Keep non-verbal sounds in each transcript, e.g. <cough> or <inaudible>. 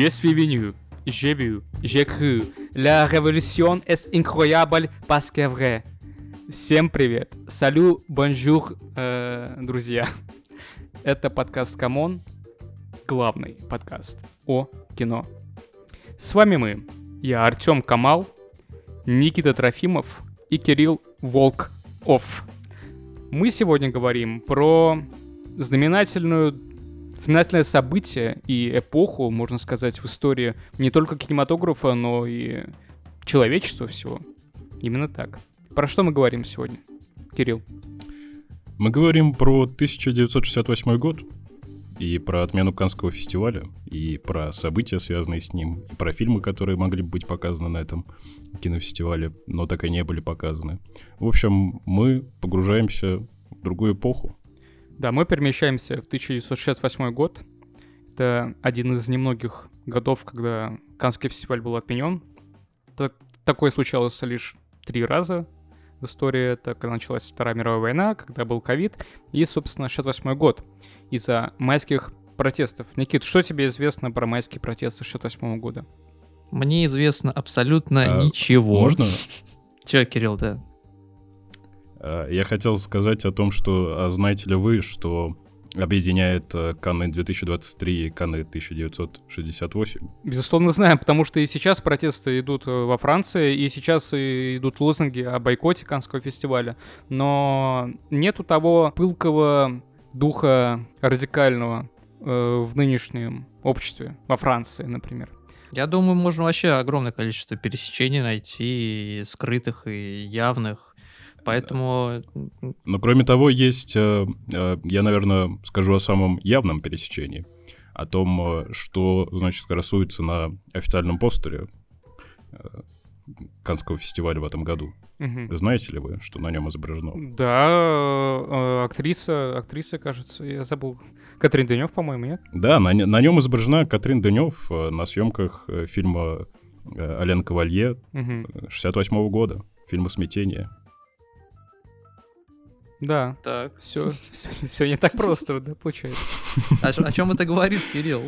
Je suis venu, j'ai vu, j'ai cru. La révolution est incroyable parce que vrai. Всем привет. Salut, bonjour, э, друзья. <laughs> Это подкаст «Камон», главный подкаст о кино. С вами мы, я Артем Камал, Никита Трофимов и Кирилл Волков. Мы сегодня говорим про знаменательную знаменательное событие и эпоху, можно сказать, в истории не только кинематографа, но и человечества всего. Именно так. Про что мы говорим сегодня, Кирилл? Мы говорим про 1968 год, и про отмену Канского фестиваля, и про события, связанные с ним, и про фильмы, которые могли бы быть показаны на этом кинофестивале, но так и не были показаны. В общем, мы погружаемся в другую эпоху, да, мы перемещаемся в 1968 год. Это один из немногих годов, когда Каннский фестиваль был отменен. Так, такое случалось лишь три раза в истории. Это когда началась Вторая мировая война, когда был ковид, и, собственно, 68 год из-за майских протестов. Никит, что тебе известно про майские протесты 68 года? Мне известно абсолютно а, ничего. Можно? Че, Кирилл, да? Э, я хотел сказать о том, что а знаете ли вы, что объединяет э, Канны 2023 и Канны 1968? Безусловно, знаем, потому что и сейчас протесты идут э, во Франции, и сейчас идут лозунги о бойкоте Канского фестиваля. Но нету того пылкого духа радикального э, в нынешнем обществе, во Франции, например. Я думаю, можно вообще огромное количество пересечений найти, и скрытых и явных. Поэтому... Но кроме того, есть, э, э, я, наверное, скажу о самом явном пересечении, о том, э, что, значит, красуется на официальном постере Канского фестиваля в этом году. Угу. Знаете ли вы, что на нем изображено? Да, актриса, актриса, кажется, я забыл. Катрин Денев, по-моему, нет? Да, на, на нем изображена Катрин Денев на съемках фильма Ален Кавалье угу. 68 -го года, фильма «Смятение». Да. Так. Все, <laughs> все, все не так просто, да, получается. <laughs> А о чем это говорит, Кирилл?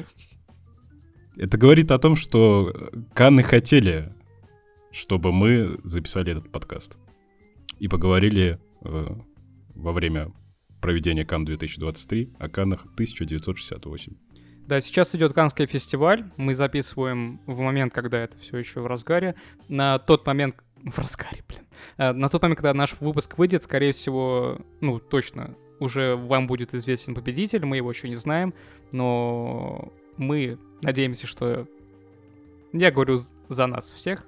Это говорит о том, что Канны хотели, чтобы мы записали этот подкаст. И поговорили э, во время проведения Кан 2023 о Каннах 1968. Да, сейчас идет Каннский фестиваль. Мы записываем в момент, когда это все еще в разгаре. На тот момент, в разгаре, блин. Э, на тот момент, когда наш выпуск выйдет, скорее всего, ну, точно, уже вам будет известен победитель, мы его еще не знаем, но мы надеемся, что... Я говорю за нас всех,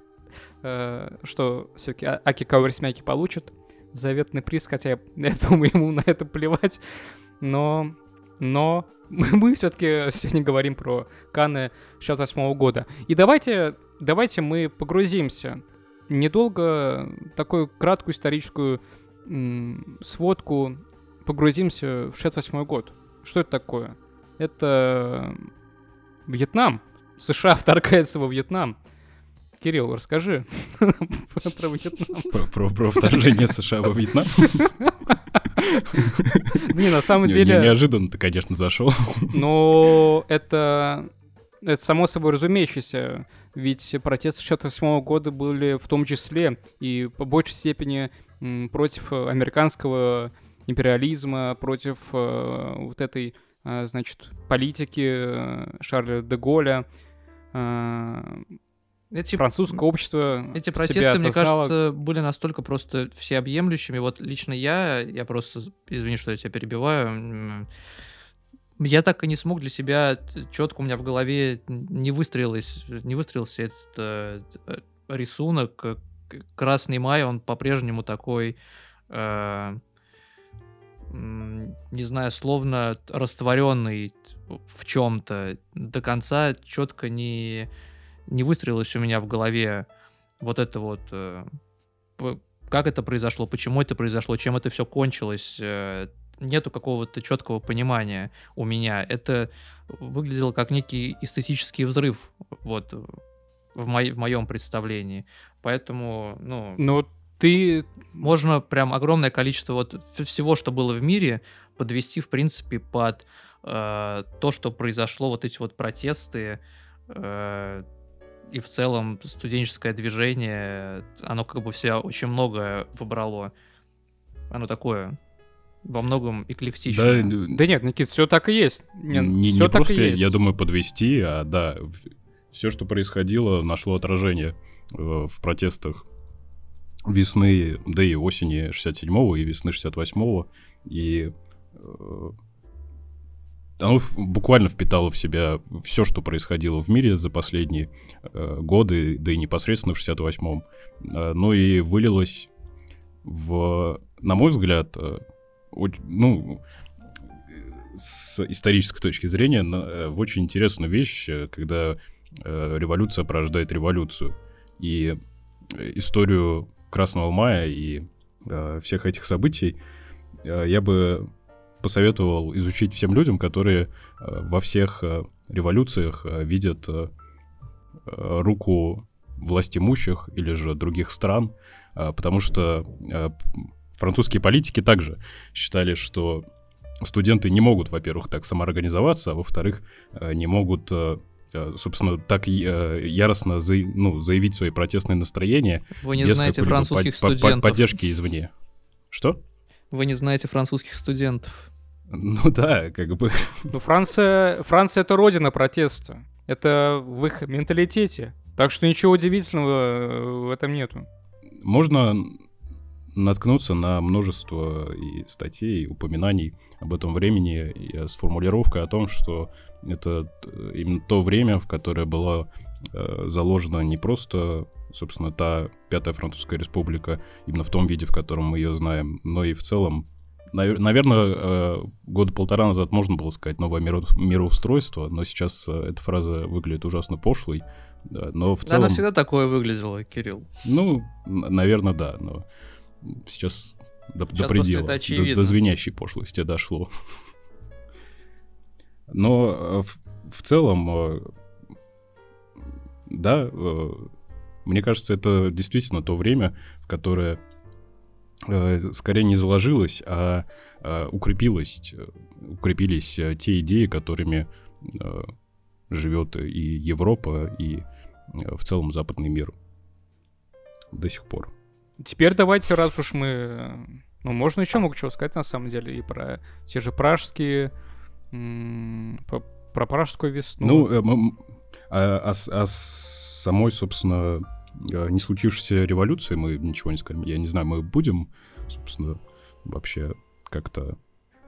э, что все-таки а-, Аки Кауэрсмяки получит заветный приз, хотя <laughs> я думаю, ему на это плевать, но... Но мы все-таки сегодня говорим про Каны 68 года. И давайте, давайте мы погрузимся недолго такую краткую историческую сводку погрузимся в 68 год. Что это такое? Это Вьетнам. США вторгается во Вьетнам. Кирилл, расскажи <laughs> про Вьетнам. Про, про вторжение США во Вьетнам? Не, на самом деле... Неожиданно ты, конечно, зашел. Но это это само собой разумеющееся, ведь протесты 68 года были в том числе и по большей степени против американского империализма, против э, вот этой, э, значит, политики э, Шарля де Голля, эти, французское общество Эти протесты, мне кажется, были настолько просто всеобъемлющими. Вот лично я, я просто, извини, что я тебя перебиваю, я так и не смог для себя четко у меня в голове не выстроилось, не выстроился этот э, рисунок. Красный май, он по-прежнему такой, э, не знаю, словно растворенный в чем-то. До конца четко не, не выстроилось у меня в голове вот это вот э, как это произошло, почему это произошло, чем это все кончилось, э, нету какого-то четкого понимания у меня. Это выглядело как некий эстетический взрыв, вот, в, мо- в моем представлении. Поэтому, ну... Но ты... Можно прям огромное количество вот всего, что было в мире, подвести, в принципе, под э, то, что произошло, вот эти вот протесты, э, и в целом студенческое движение, оно как бы в себя очень многое вобрало. Оно такое во многом эклектичное. Да, Да нет, Никит, все так и есть. Не, не, не так просто, и есть. я думаю, подвести, а да, все, что происходило, нашло отражение э, в протестах весны, да и осени 67-го, и весны 68-го, и э, оно буквально впитало в себя все, что происходило в мире за последние э, годы, да и непосредственно в 68-м. Э, ну и вылилось в, на мой взгляд, э, ну, с исторической точки зрения, э, в очень интересную вещь, э, когда э, революция порождает революцию. И историю Красного Мая и всех этих событий я бы посоветовал изучить всем людям, которые во всех революциях видят э, руку власть имущих или же других стран, потому что французские политики также считали, что студенты не могут, во-первых, так самоорганизоваться, а во-вторых, э, не могут, э, э, собственно, так яростно зае- ну, заявить свои протестные настроения Вы не без знаете французских по- по- студентов. поддержки извне. Что? Вы не знаете французских студентов. Ну да, как бы. Ну, Франция, Франция это родина протеста. Это в их менталитете. Так что ничего удивительного в этом нету. Можно наткнуться на множество и статей, и упоминаний об этом времени с формулировкой о том, что это э, именно то время, в которое была э, заложена не просто, собственно, та Пятая Французская Республика, именно в том виде, в котором мы ее знаем, но и в целом Навер- Наверное, э, года полтора назад можно было сказать новое миро- мироустройство, но сейчас э, эта фраза выглядит ужасно пошлой. Да, но в целом... Она всегда такое выглядела, Кирилл. Ну, наверное, да, но сейчас до, до Сейчас просто предела, это до, очевидно. до звенящей пошлости дошло. Но э, в, в целом, э, да, э, мне кажется, это действительно то время, в которое скорее не заложилось, а укрепилось, укрепились те идеи, которыми живет и Европа, и в целом западный мир до сих пор. Теперь давайте, раз уж мы... Ну, можно еще много чего сказать, на самом деле, и про те же пражские... Про, пражскую весну. Ну, э, а, а с- а с самой, собственно, э, не случившейся революции мы ничего не скажем. Я не знаю, мы будем, собственно, вообще как-то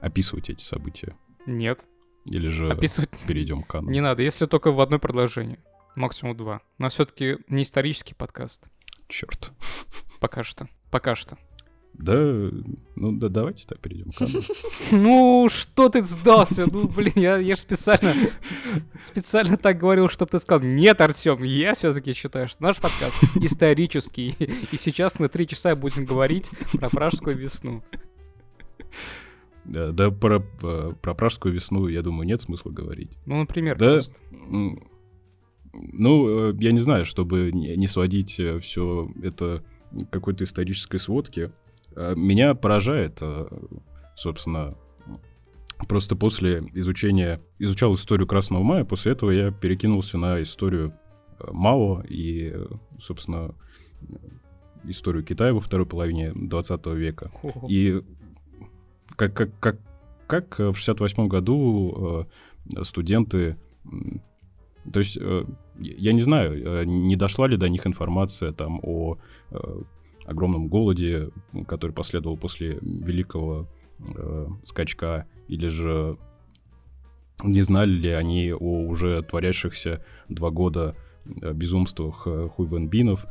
описывать эти события? Нет, Или же описывать перейдем к не надо, если только в одно предложение. Максимум два. Нас все-таки не исторический подкаст. Черт. Пока что. Пока что. Да, ну да, давайте так перейдем. <laughs> Ну, что ты сдался? Ну, <laughs> блин, я, я же специально, специально так говорил, чтобы ты сказал, нет, Артем, я все-таки считаю, что наш подкаст исторический. <laughs> И сейчас мы три часа будем говорить про пражскую весну. Да, да, про, э, про пражскую весну, я думаю, нет смысла говорить. Ну, например, Да, просто. ну, э, я не знаю, чтобы не не сводить все это какой-то исторической сводке. э, Меня поражает, э, собственно, просто после изучения, изучал историю Красного Мая, после этого я перекинулся на историю э, Мао и, собственно, историю Китая во второй половине 20 века. И как, как, как, как в 68 году студенты... То есть, э, я не знаю, э, не дошла ли до них информация там о э, огромном голоде, который последовал после великого скачка, или же не знали ли они о уже творящихся два года безумствах хуйвенбинов.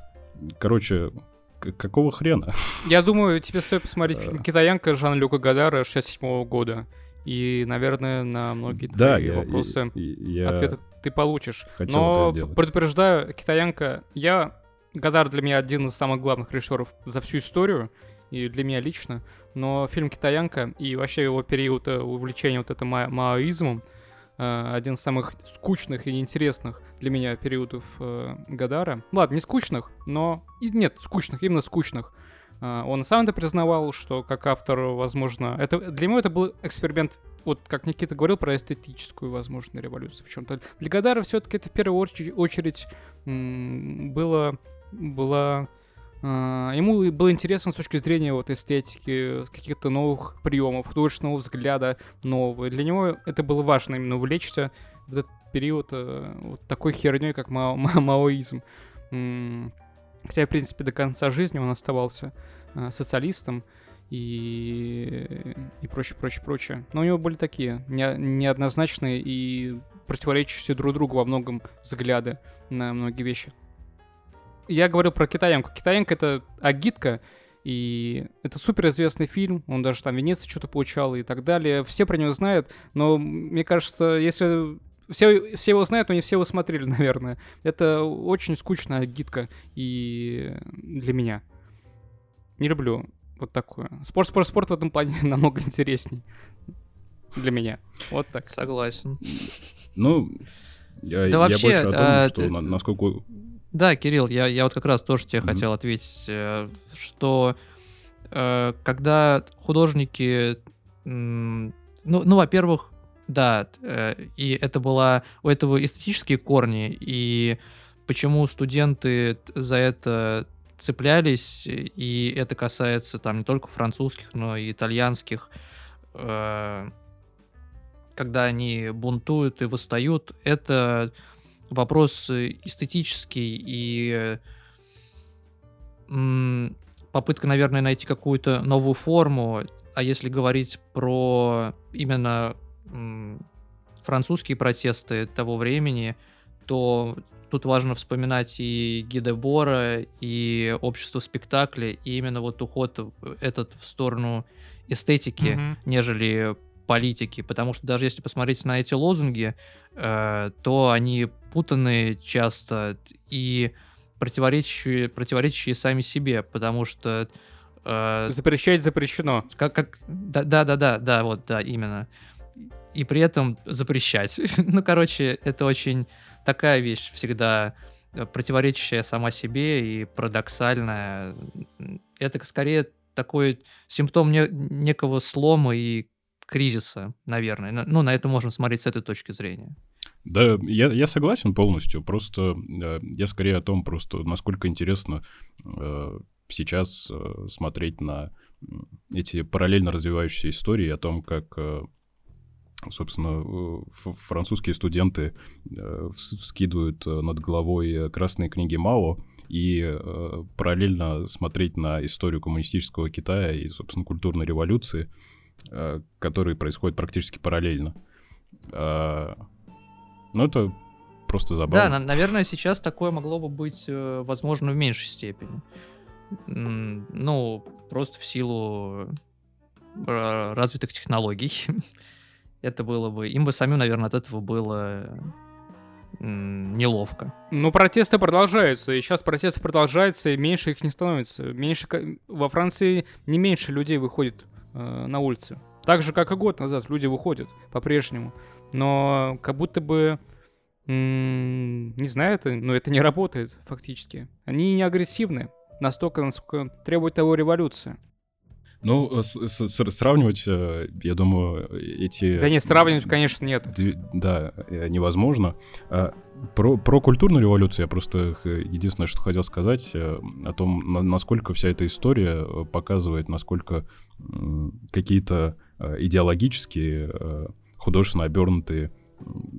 Короче, какого хрена? Я думаю, тебе стоит посмотреть фильм. «Китаянка» Жана-Люка Гадара 67 года. И, наверное, на многие Да, твои я, вопросы и- я- ответы ты получишь. хотел Но предупреждаю, «Китаянка», я... Гадар для меня один из самых главных режиссеров за всю историю, и для меня лично. Но фильм «Китаянка» и вообще его период э, увлечения вот этим ма- маоизмом э, один из самых скучных и неинтересных для меня периодов э, Гадара. Ладно, не скучных, но... и Нет, скучных, именно скучных. Э, Он сам это признавал, что как автор, возможно... Это, для него это был эксперимент вот как Никита говорил про эстетическую, возможно, революцию в чем-то. Для Гадара все-таки это в первую очередь, очередь было, было а, ему было интересно с точки зрения вот эстетики, каких-то новых приемов, художественного взгляда нового. для него это было важно именно увлечься в этот период э, вот такой херней, как мао маоизм. Хотя, в принципе, до конца жизни он оставался э, социалистом и, и прочее, прочее, прочее. Но у него были такие не, неоднозначные и противоречащие друг другу во многом взгляды на многие вещи я говорил про китаянку. Китаянка — это агитка, и это супер известный фильм, он даже там Венеции что-то получал и так далее. Все про него знают, но мне кажется, если все, все его знают, но не все его смотрели, <laughs> наверное. Это очень скучная гидка и для меня. Не люблю вот такое. Спорт, спорт, спорт в этом плане <laughs> намного интересней для меня. Вот так. Согласен. Ну, я, да я вообще, больше о том, а, что ты... насколько да, Кирилл, я, я вот как раз тоже тебе mm-hmm. хотел ответить, э, что э, когда художники, ну, ну, во-первых, да, э, и это была у этого эстетические корни, и почему студенты за это цеплялись, и это касается там не только французских, но и итальянских, э, когда они бунтуют и восстают, это вопрос эстетический и попытка, наверное, найти какую-то новую форму. А если говорить про именно французские протесты того времени, то тут важно вспоминать и Гидебора, и общество спектакля, и именно вот уход этот в сторону эстетики, mm-hmm. нежели политики, потому что даже если посмотреть на эти лозунги, э, то они путанные часто и противоречащие, противоречащие сами себе, потому что... Э, Запрещать запрещено. Как, как, да, да, да, да, да, вот, да, именно. И при этом запрещать. <laughs> ну, короче, это очень такая вещь всегда э, противоречащая сама себе и парадоксальная. Это скорее такой симптом не, некого слома и кризиса, наверное. Ну, на это можно смотреть с этой точки зрения. Да, я, я согласен полностью. Просто э, я скорее о том, просто насколько интересно э, сейчас э, смотреть на эти параллельно развивающиеся истории о том, как, э, собственно, э, французские студенты э, вскидывают э, над головой красные книги Мао и параллельно смотреть на историю коммунистического Китая и, собственно, культурной революции которые происходят практически параллельно. Ну, это просто забавно. Да, наверное, сейчас такое могло бы быть, возможно, в меньшей степени. Ну, просто в силу развитых технологий. <laughs> Это было бы... Им бы самим, наверное, от этого было неловко. Ну, протесты продолжаются, и сейчас протесты продолжаются, и меньше их не становится. Меньше... Во Франции не меньше людей выходит э, на улице. Так же, как и год назад, люди выходят по-прежнему. Но как будто бы, не знаю, это, но это не работает фактически. Они не агрессивны настолько, насколько требует того революция. Ну, с -с сравнивать, э, я думаю, эти... Да нет, сравнивать, конечно, нет. Да, э, невозможно. А про, про культурную революцию я просто единственное, что хотел сказать, э, о том, насколько вся эта история показывает, насколько какие-то идеологические, художественно обернутые,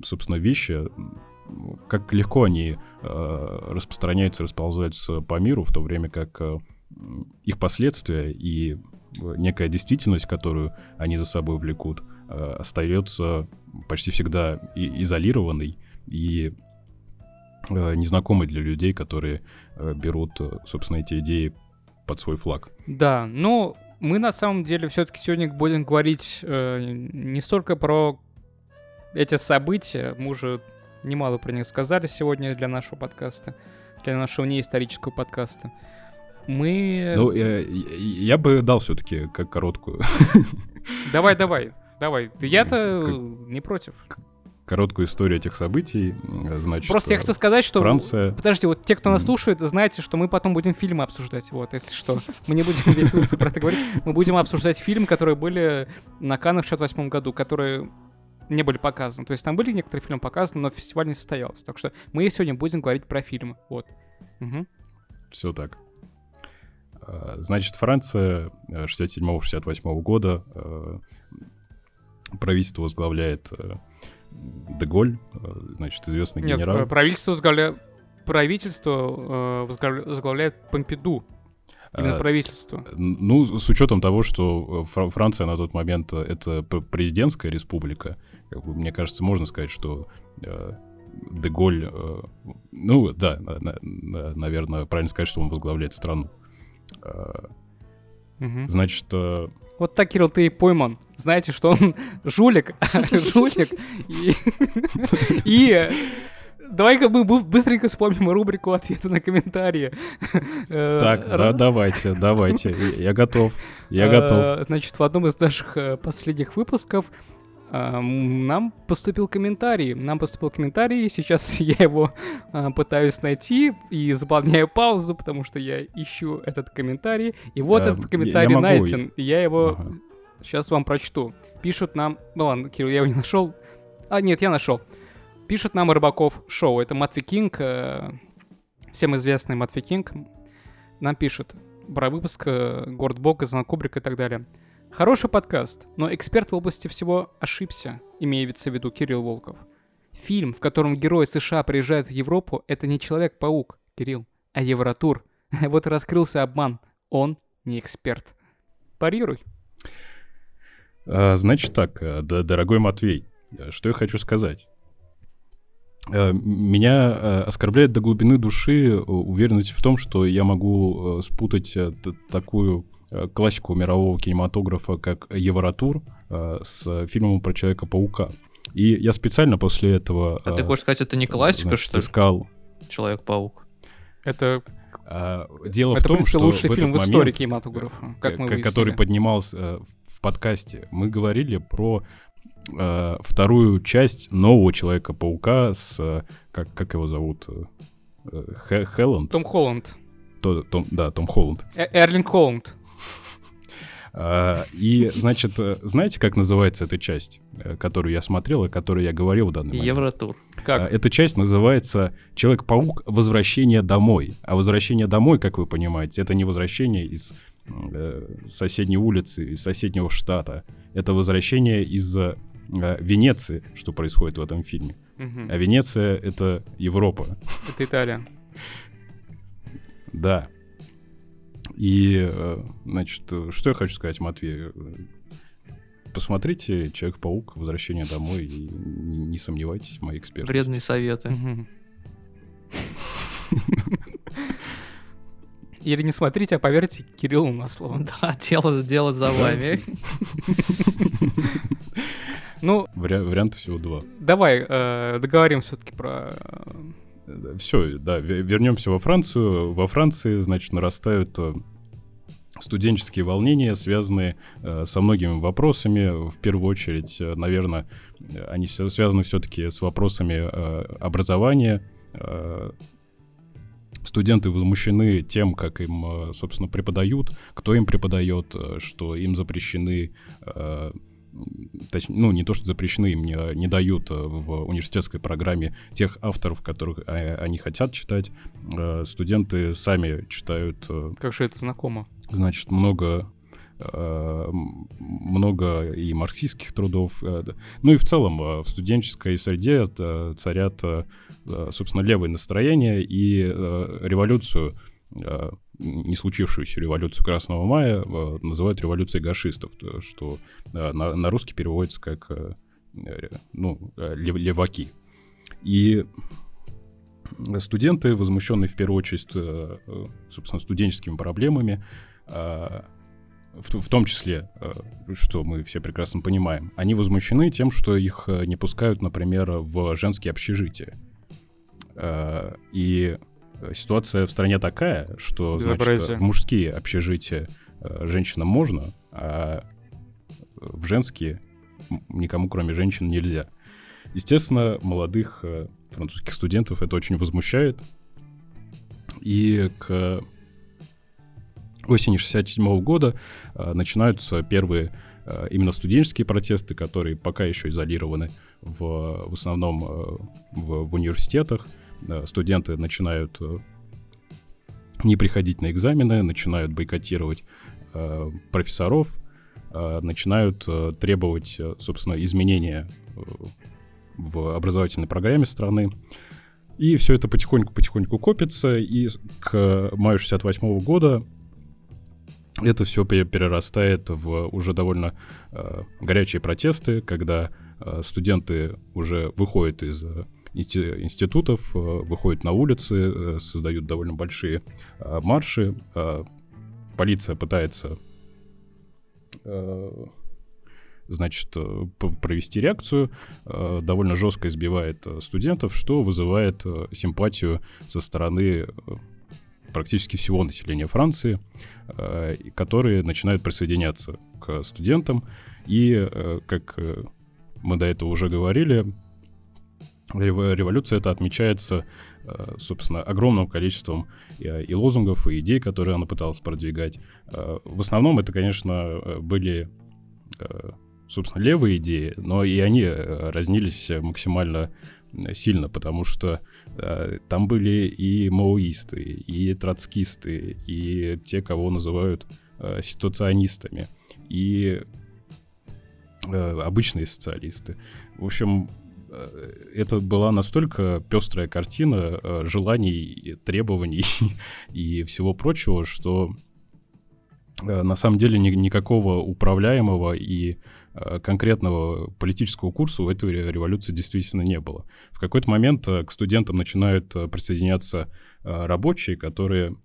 собственно, вещи, как легко они распространяются, расползаются по миру, в то время как их последствия и некая действительность, которую они за собой влекут, э, остается почти всегда и изолированной и э, незнакомой для людей, которые э, берут, собственно, эти идеи под свой флаг. Да, ну, мы на самом деле все-таки сегодня будем говорить э, не столько про эти события, мы уже немало про них сказали сегодня для нашего подкаста, для нашего неисторического подкаста мы... Ну, я, я бы дал все-таки как короткую. <laughs> Давай, давай, давай. Я-то не против. короткую историю этих событий. Значит, Просто я хочу сказать, что... Франция... Подожди, вот те, кто нас слушает, знаете, что мы потом будем фильмы обсуждать. Вот, если что. Мы не будем весь выпуск про это говорить. Мы будем обсуждать фильмы, которые были на Каннах в 68 году, которые не были показаны. То есть там были некоторые фильмы показаны, но фестиваль не состоялся. Так что мы сегодня будем говорить про фильмы. Вот. Угу. Все так. А, значит, Франция 67-68 года правительство возглавляет Деголь, значит, известный Нет, генерал. правительство возглавляет, правительство возглавляет Помпиду. Именно правительство. Ну, с учетом того, что Фра- Франция на тот момент э, это президентская республика, мне кажется, можно сказать, что э, Деголь, э, ну да, на- на- на- наверное, правильно сказать, что он возглавляет страну. Э, Мгм. Значит, э, Вот так, Кирилл, ты и пойман. Знаете, что он <laughs> жулик, <laughs> жулик, и... <laughs> и Давай-ка мы быстренько вспомним рубрику ответы на комментарии. Э, так, да, давайте, давайте, я- готов, я э, готов. Значит, в одном из наших э, последних выпусков э, нам поступил комментарий. Нам поступил комментарий, сейчас <laughs> я его э, пытаюсь найти и заполняю паузу, потому что я ищу этот комментарий. И вот я- этот я комментарий могу- найден. и Я его Ага. Сейчас вам прочту. Пишут нам... Ну ладно, Кирилл, я его не нашел. А, нет, я нашел. Пишет нам Рыбаков Шоу. Это Матви Кинг, э, всем известный Матви Кинг. Нам пишет про выпуск э, Горд Бога, Зона Кубрика и так далее. Хороший подкаст, но эксперт в области всего ошибся, имеется в виду Кирилл Волков. Фильм, в котором герой США приезжает в Европу, это не Человек-паук, Кирилл, а Евротур. <laughs> Вот и раскрылся обман. Он не эксперт. Парируй. А, Значит так, э, дорогой Матвей, э, что я хочу сказать. Э, Меня оскорбляет до глубины души уверенность в том, что я могу спутать такую классику мирового кинематографа, как Евротур, э, с фильмом про Человека-паука. И я специально после этого... А ты э, хочешь сказать, это не классика, значит, что ли? искал. Человек-паук. Это, А, Дело в это в том, принципе, что лучший в фильм в истории кинематографа, как мы который поднимался э, в подкасте, мы говорили про э, вторую часть нового Человека-паука с... э, как, как его зовут? э, э, Хэ- Хэлланд? Том Холланд. То- Том- да, Том Холланд. Э- Эрлинг Холланд. А, И, значит, э, знаете, как называется эта часть, э, которую я смотрел и о которой я говорил в данный момент? Евротур. А, Как? Эта часть называется «Человек-паук. Возвращение домой». А возвращение домой, как вы понимаете, это не возвращение из э, соседней улицы, из соседнего штата. Это возвращение из Венеции, что происходит в этом фильме. А Венеция — это Европа. Это Италия. Да. И, э, значит, э, что я хочу сказать, Матвей? Посмотрите «Человек-паук. Возвращение домой» и не, не сомневайтесь в моей экспертности. Вредные советы. Или не смотрите, а поверьте Кириллу на слово. Да, дело, дело за вами. Ну, Вариа- вариантов всего два. давай э, договорим все-таки про... Все, да, ве- вернемся во Францию. Во Франции, значит, нарастают э, студенческие волнения, связанные э, со многими вопросами. В первую очередь, наверное, они связаны все-таки с вопросами э, образования. Э, Студенты возмущены тем, как им, э, собственно, преподают, кто им преподает, э, что им запрещены э, точнее, ну, не то, что запрещены, им не, не дают э, в университетской программе тех авторов, которых э, они хотят читать. Э, Студенты сами читают, Как же это знакомо? значит, много много и марксистских трудов. Ну и в целом в студенческой среде царят, собственно, левые настроения и революцию, не случившуюся революцию Красного Мая, э, называют революцией гашистов, то, что э, на, на русский переводится как э, ну, лев- леваки. И студенты, возмущенные в первую очередь, собственно, студенческими проблемами, в, том числе, что мы все прекрасно понимаем, они возмущены тем, что их не пускают, например, в женские общежития. И ситуация в стране такая, что значит, в мужские общежития э, женщинам можно, а в женские никому, кроме женщин, нельзя. Естественно, молодых э, французских студентов это очень возмущает. И к осени 67 года э, начинаются первые э, именно студенческие протесты, которые пока еще изолированы в, в основном э, в, в университетах. Э, студенты начинают э, не приходить на экзамены, начинают бойкотировать э, профессоров, начинают требовать, собственно, изменения в образовательной программе страны. И все это потихоньку-потихоньку копится, и к маю 68 года это все перерастает в уже довольно э, горячие протесты, когда э, студенты уже выходят из э, институтов, э, выходят на улицы, э, создают довольно большие э, марши. Полиция пытается значит, провести реакцию, довольно жестко избивает студентов, что вызывает симпатию со стороны практически всего населения Франции, которые начинают присоединяться к студентам. И, как мы до этого уже говорили, революция это отмечается, собственно, огромным количеством и лозунгов, и идей, которые она пыталась продвигать. В основном это, конечно, были собственно, левые идеи, но и они э, разнились максимально э, сильно, потому что э, там были и маоисты, и троцкисты, и те, кого называют э, ситуационистами, и э, обычные социалисты. В общем, э, это была настолько пестрая картина э, желаний, требований <laughs> и всего прочего, что э, на самом деле ни, никакого управляемого и Э, конкретного политического курса у этой революции действительно не было. В какой-то момент э, к студентам начинают э, присоединяться рабочие, которые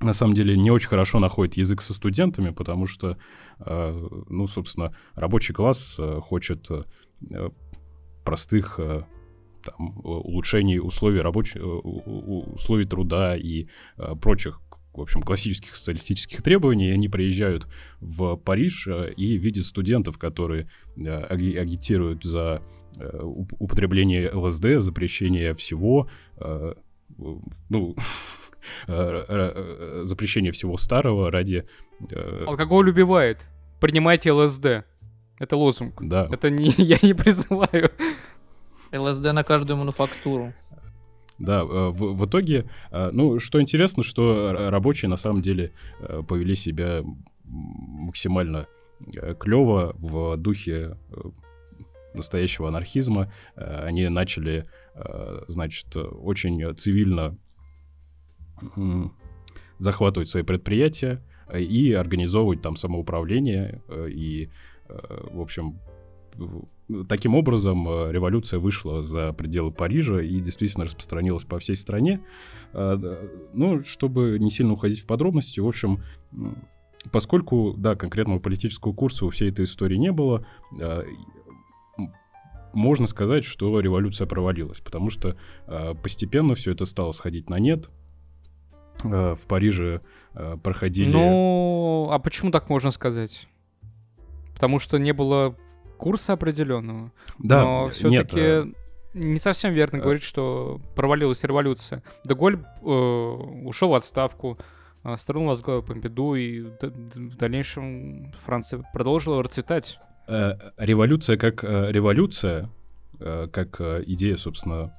на самом деле не очень хорошо находят язык со студентами, потому что, ну, собственно, рабочий класс хочет простых там, улучшений условий рабочих, условий труда и прочих в общем, классических социалистических требований, и они приезжают в Париж э, и видят студентов, которые э, агитируют за э, употребление ЛСД, запрещение всего, ну, <laughs> запрещение всего старого ради... Алкоголь убивает. Принимайте ЛСД. Это лозунг. Да. Это не <laughs> я не призываю. ЛСД на каждую мануфактуру. Да, э, в, в итоге, э, ну, что интересно, что рабочие на самом деле э, повели себя максимально клево в духе настоящего анархизма. Они начали, значит, очень цивильно захватывать свои предприятия и организовывать там самоуправление и, в общем, Таким образом, э, революция вышла за пределы Парижа и действительно распространилась по всей стране. А, ну, чтобы не сильно уходить в подробности, в общем, поскольку, да, конкретного политического курса у всей этой истории не было, можно сказать, что революция провалилась, потому что постепенно все это стало сходить на нет. В Париже проходили... Ну, а почему так можно сказать? Потому что не было курса определенного. Да, но все-таки э, не совсем верно э... говорить, что провалилась революция. Деголь э, ушел в отставку, э, страну возглавил Помпиду, и в дальнейшем Франция продолжила расцветать. Революция как революция, как идея, собственно,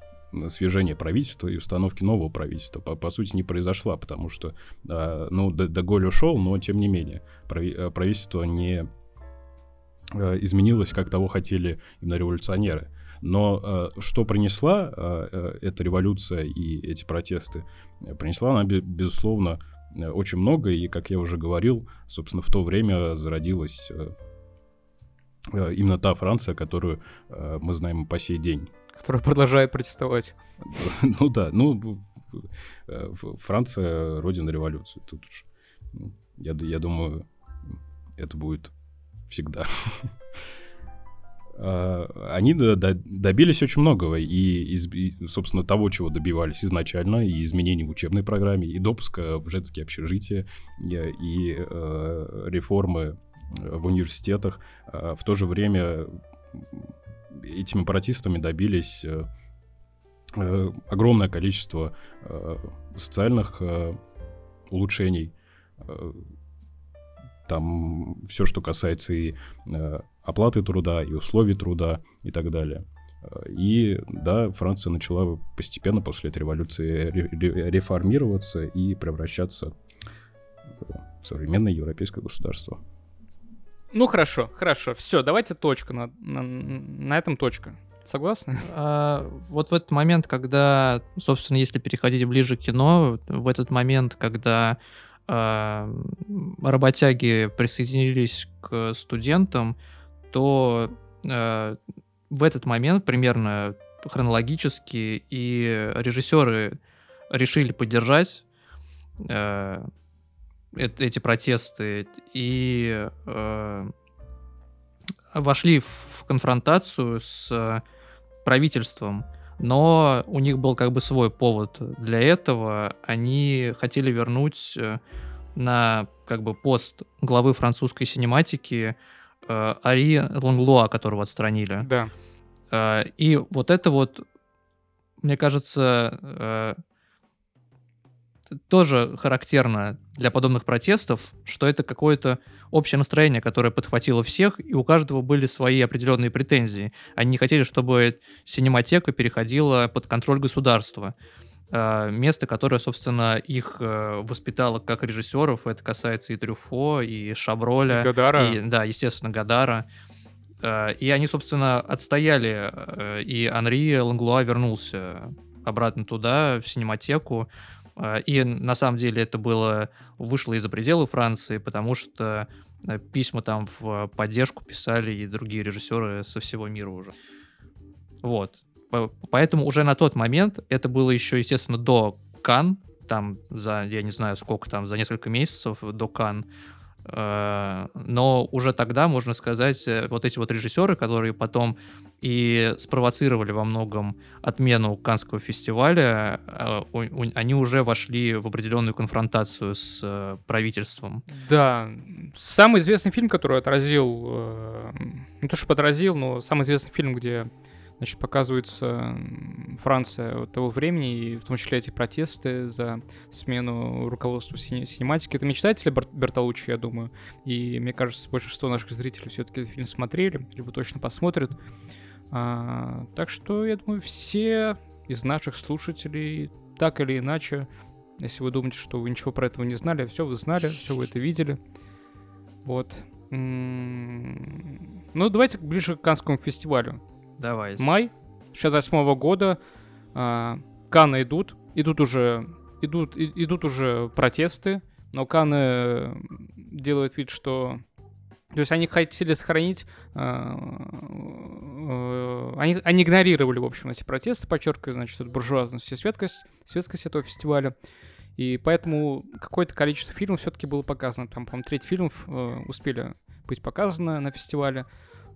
свержения правительства и установки нового правительства, по, по сути, не произошла, потому что, ну, Деголь ушел, но, тем не менее, прави, правительство не изменилось, как того хотели именно революционеры. Но э, что принесла э, эта революция и эти протесты? Принесла она, безусловно, очень много, и, как я уже говорил, собственно, в то время зародилась именно та Франция, которую мы знаем по сей день. Которая продолжает протестовать. <laughs> Ну да, ну, Франция — родина революции. Тут ну, я, я думаю, это будет всегда. А, они добились очень многого, и, собственно, того, чего добивались изначально, и изменений в учебной программе, и допуска в женские общежития, и э, реформы в университетах. А, в то же время этими протестами добились э, э, огромное количество э, социальных э, улучшений. Э, там все, что касается и э, оплаты труда, и условий труда, и так далее. И да, Франция начала постепенно после этой революции реформироваться и превращаться в современное европейское государство. Ну хорошо, хорошо, все, давайте точка на, на, на этом точка. Согласны? <laughs> А, вот в этот момент, когда, собственно, если переходить ближе к кино, в этот момент, когда работяги присоединились к студентам, то а, в этот момент примерно хронологически и режиссеры решили поддержать э, эти протесты и э, вошли в конфронтацию с правительством, но у них был как бы свой повод для этого. Они хотели вернуть э, на как бы пост главы французской синематики э, Ари Ланглуа, которого отстранили. Да. Э, и вот это вот, мне кажется, э, тоже характерно для подобных протестов, что это какое-то общее настроение, которое подхватило всех, и у каждого были свои определенные претензии. Они не хотели, чтобы синематека переходила под контроль государства. А, место, которое, собственно, их э, воспитало как режиссеров, это касается и Трюфо, и Шаброля. И Гадара. И, да, естественно, Гадара. А, и они, собственно, отстояли, э, и Анри Ланглуа вернулся обратно туда, в синематеку, и на самом деле это было вышло из-за пределов Франции, потому что э, письма там в поддержку писали и другие режиссеры со всего мира уже. Вот. Поэтому уже на тот момент, это было еще, естественно, до Кан, там за, я не знаю, сколько там, за несколько месяцев до Кан, но уже тогда, можно сказать, э, вот эти вот режиссеры, которые потом и спровоцировали во многом отмену Канского фестиваля, э, они уже вошли в определенную конфронтацию с правительством. Да, самый известный фильм, который отразил, не то что отразил, но самый известный фильм, где значит, показывается Франция того времени, и в том числе эти протесты за смену руководства синематики. Это мечтатели Бертолуччи, я думаю. И мне кажется, большинство наших зрителей все-таки этот фильм смотрели, либо точно посмотрят. А, так что, я думаю, все из наших слушателей так или иначе, если вы думаете, что вы ничего про этого не знали, все вы знали, все вы это видели. Вот. Ну, давайте ближе к Канскому фестивалю. Давай. Май 68 года э, Каны идут, идут уже, идут, и, идут уже протесты, но Каны делают вид, что то есть они хотели сохранить, э, э, они, они игнорировали, в общем, эти протесты, подчеркиваю, значит, эту буржуазность и светскость, светскость этого фестиваля. И поэтому какое-то количество фильмов все-таки было показано. Там, по-моему, треть фильмов э, успели быть показаны на фестивале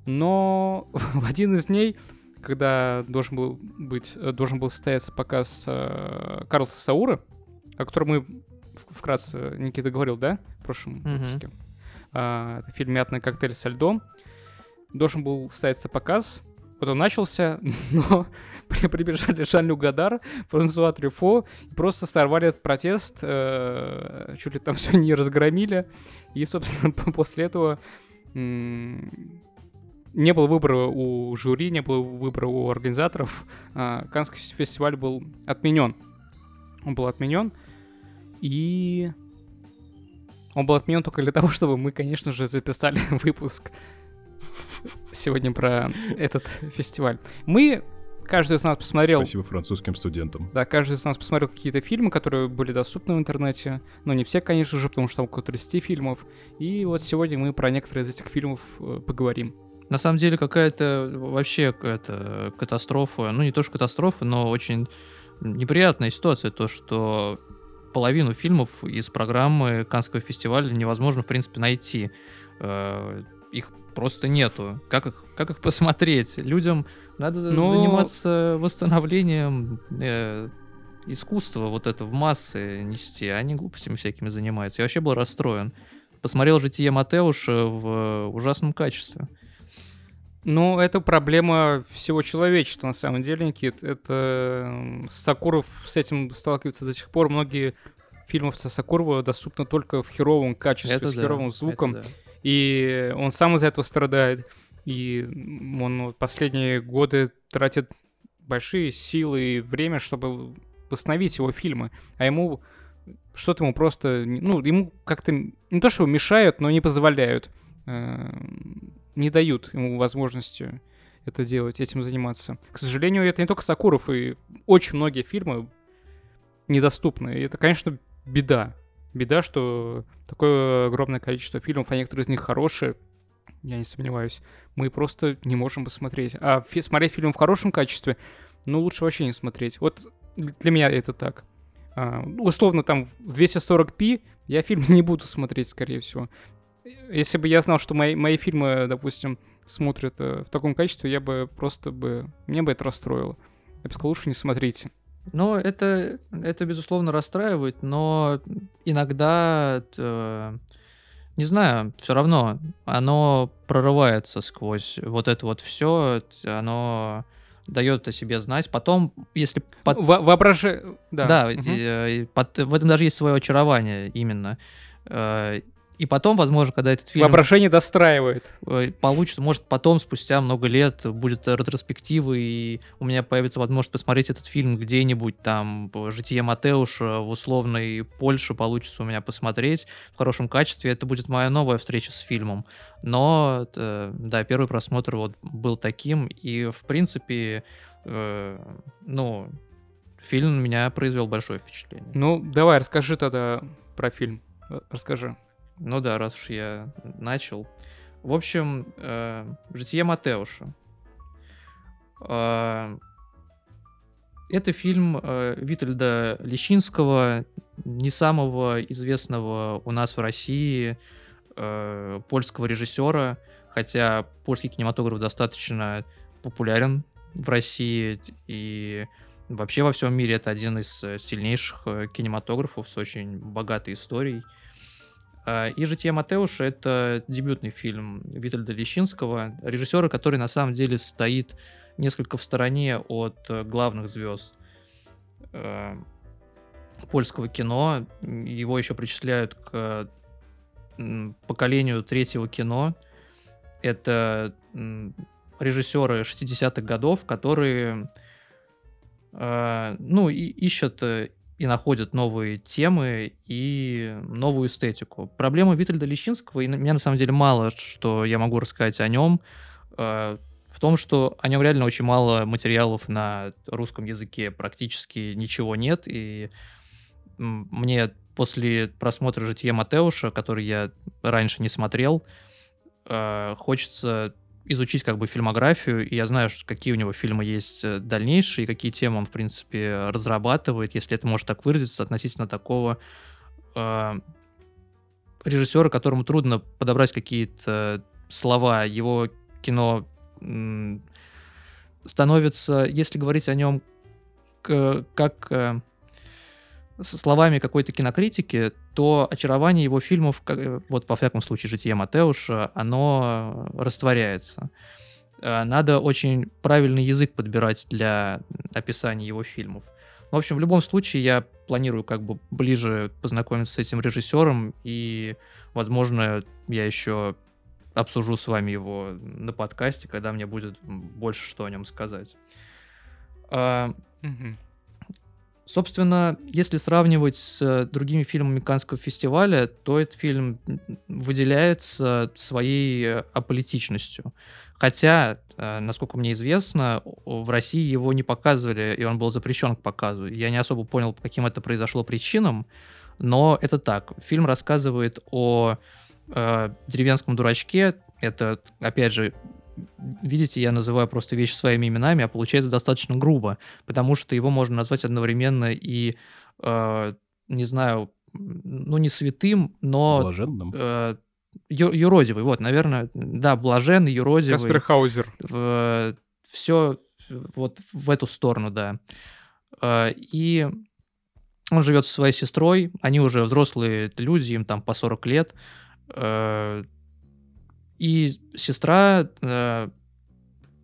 но <laughs> в один из дней, когда должен был быть, э, должен был состояться показ э, Карлса Саура, о котором мы вкратце Никита говорил, да, в прошлом mm-hmm. выпуске. Это фильм «Мятный коктейль со льдом». Должен был состояться показ, вот он начался, <laughs> но <laughs> прибежали Жан-Люк Гадар, Франсуа Трюфо, и просто сорвали этот протест, э, чуть ли там все не разгромили, и, собственно, после этого не было выбора у жюри, не было выбора у организаторов. А, Канский фестиваль был отменен. Он был отменен. И он был отменен только для того, чтобы мы, конечно же, записали <laughs> выпуск сегодня про этот фестиваль. Мы каждый из нас посмотрел... Спасибо французским студентам. Да, каждый из нас посмотрел какие-то фильмы, которые были доступны в интернете. Но не все, конечно же, потому что там около 30 фильмов. И вот сегодня мы про некоторые из этих фильмов э, поговорим. На самом деле какая-то вообще это катастрофа, ну не то что катастрофа, но очень неприятная ситуация, то что половину фильмов из программы Канского фестиваля невозможно, в принципе, найти. Э, их просто нету. Как их, как их посмотреть? Людям надо Но... Ну, заниматься восстановлением э, искусства, вот это в массы нести, а они глупостями всякими занимаются. Я вообще был расстроен. Посмотрел «Житие Матеуша» в ужасном качестве. Ну, это проблема всего человечества, на самом деле, Никит. Это Сакуров с этим сталкивается до сих пор. Многие фильмы со Сакурова доступны только в херовом качестве, Это с да, херовым звуком. да. И он сам из-за этого страдает. И он последние годы тратит большие силы и время, чтобы восстановить его фильмы. А ему что-то ему просто... Ну, ему как-то не то, что мешают, но не позволяют. Не дают ему возможности это делать, этим заниматься. К сожалению, это не только Сакуров, и очень многие фильмы недоступны. И это, конечно, беда. Беда, что такое огромное количество фильмов, а некоторые из них хорошие, я не сомневаюсь, мы просто не можем посмотреть. А фи- смотреть фильм в хорошем качестве, ну, лучше вообще не смотреть. Вот для меня это так. А, условно, там в 240p я фильм <laughs> не буду смотреть, скорее всего. Если бы я знал, что мои, мои фильмы, допустим, смотрят э, в таком качестве, я бы просто бы... Мне бы это расстроило. Я бы сказал, лучше не смотрите. Но это, это безусловно расстраивает, но иногда, э, не знаю, все равно оно прорывается сквозь вот это вот все, оно дает о себе знать. Потом, если под- Во- воображе... Да. Да, мгм. э, и под- в этом даже есть свое очарование именно. Э, И потом, возможно, когда этот фильм Воображение достраивает. э, получится, может, потом, спустя много лет, будет ретроспектива, и у меня появится возможность посмотреть этот фильм где-нибудь там, «Житие Матеуша» в условной Польше получится у меня посмотреть в хорошем качестве. Это будет моя новая встреча с фильмом. Но, э, да, первый просмотр вот был таким, и, в принципе, э, ну, фильм меня произвел большое впечатление. Ну, давай, расскажи тогда про фильм. Э, Расскажи. Ну да, раз уж я начал. В общем, э, «Житие Матеуша». Э, это фильм э, Витальда Лещинского, не самого известного у нас в России э, польского режиссера, хотя польский кинематограф достаточно популярен в России и вообще во всем мире это один из э, сильнейших э, кинематографов с очень богатой историей. А, И «Житие Матеуша» — это дебютный фильм Витальда Лещинского, режиссера, который на самом деле стоит несколько в стороне от э, главных звезд э, польского кино. Его еще причисляют к поколению третьего кино. Это режиссеры 60-х годов, которые э, ну, и ищут и находят новые темы и новую эстетику. Проблема Витальда Лещинского, и меня на самом деле мало что я могу рассказать о нем, э, в том, что о нем реально очень мало материалов на русском языке, практически ничего нет, и мне после просмотра «Жития Матеуша», который я раньше не смотрел, э, хочется изучить как бы фильмографию, и я знаю, какие у него фильмы есть э, дальнейшие, какие темы он, в принципе, разрабатывает, если это может так выразиться, относительно такого э, режиссера, которому трудно подобрать какие-то слова. Его кино становится, если говорить о нем как э, со словами какой-то кинокритики, то очарование его фильмов, как, э, вот во всяком случае «Житие Матеуша», оно растворяется. Э, Надо очень правильный язык подбирать для описания его фильмов. В общем, в любом случае я планирую как бы ближе познакомиться с этим режиссером, и, возможно, я еще обсужу с вами его на подкасте, когда мне будет больше что о нем сказать. Мгм. Собственно, если сравнивать с другими фильмами Каннского фестиваля, то этот фильм выделяется своей аполитичностью. Хотя, э, насколько мне известно, в России его не показывали, и он был запрещен к показу. Я не особо понял, по каким это произошло причинам, но это так. Фильм рассказывает о э, деревенском дурачке. Это, опять же, видите, я называю просто вещи своими именами, а получается достаточно грубо потому что его можно назвать одновременно и, э, не знаю, ну не святым, но Блаженным. э, ю- юродивый. Вот, наверное, да, блаженный, юродивый. Каспер Хаузер. все вот в эту сторону, да. Э, И он живет со своей сестрой, они уже взрослые люди, им там по 40 лет. Э, И сестра э,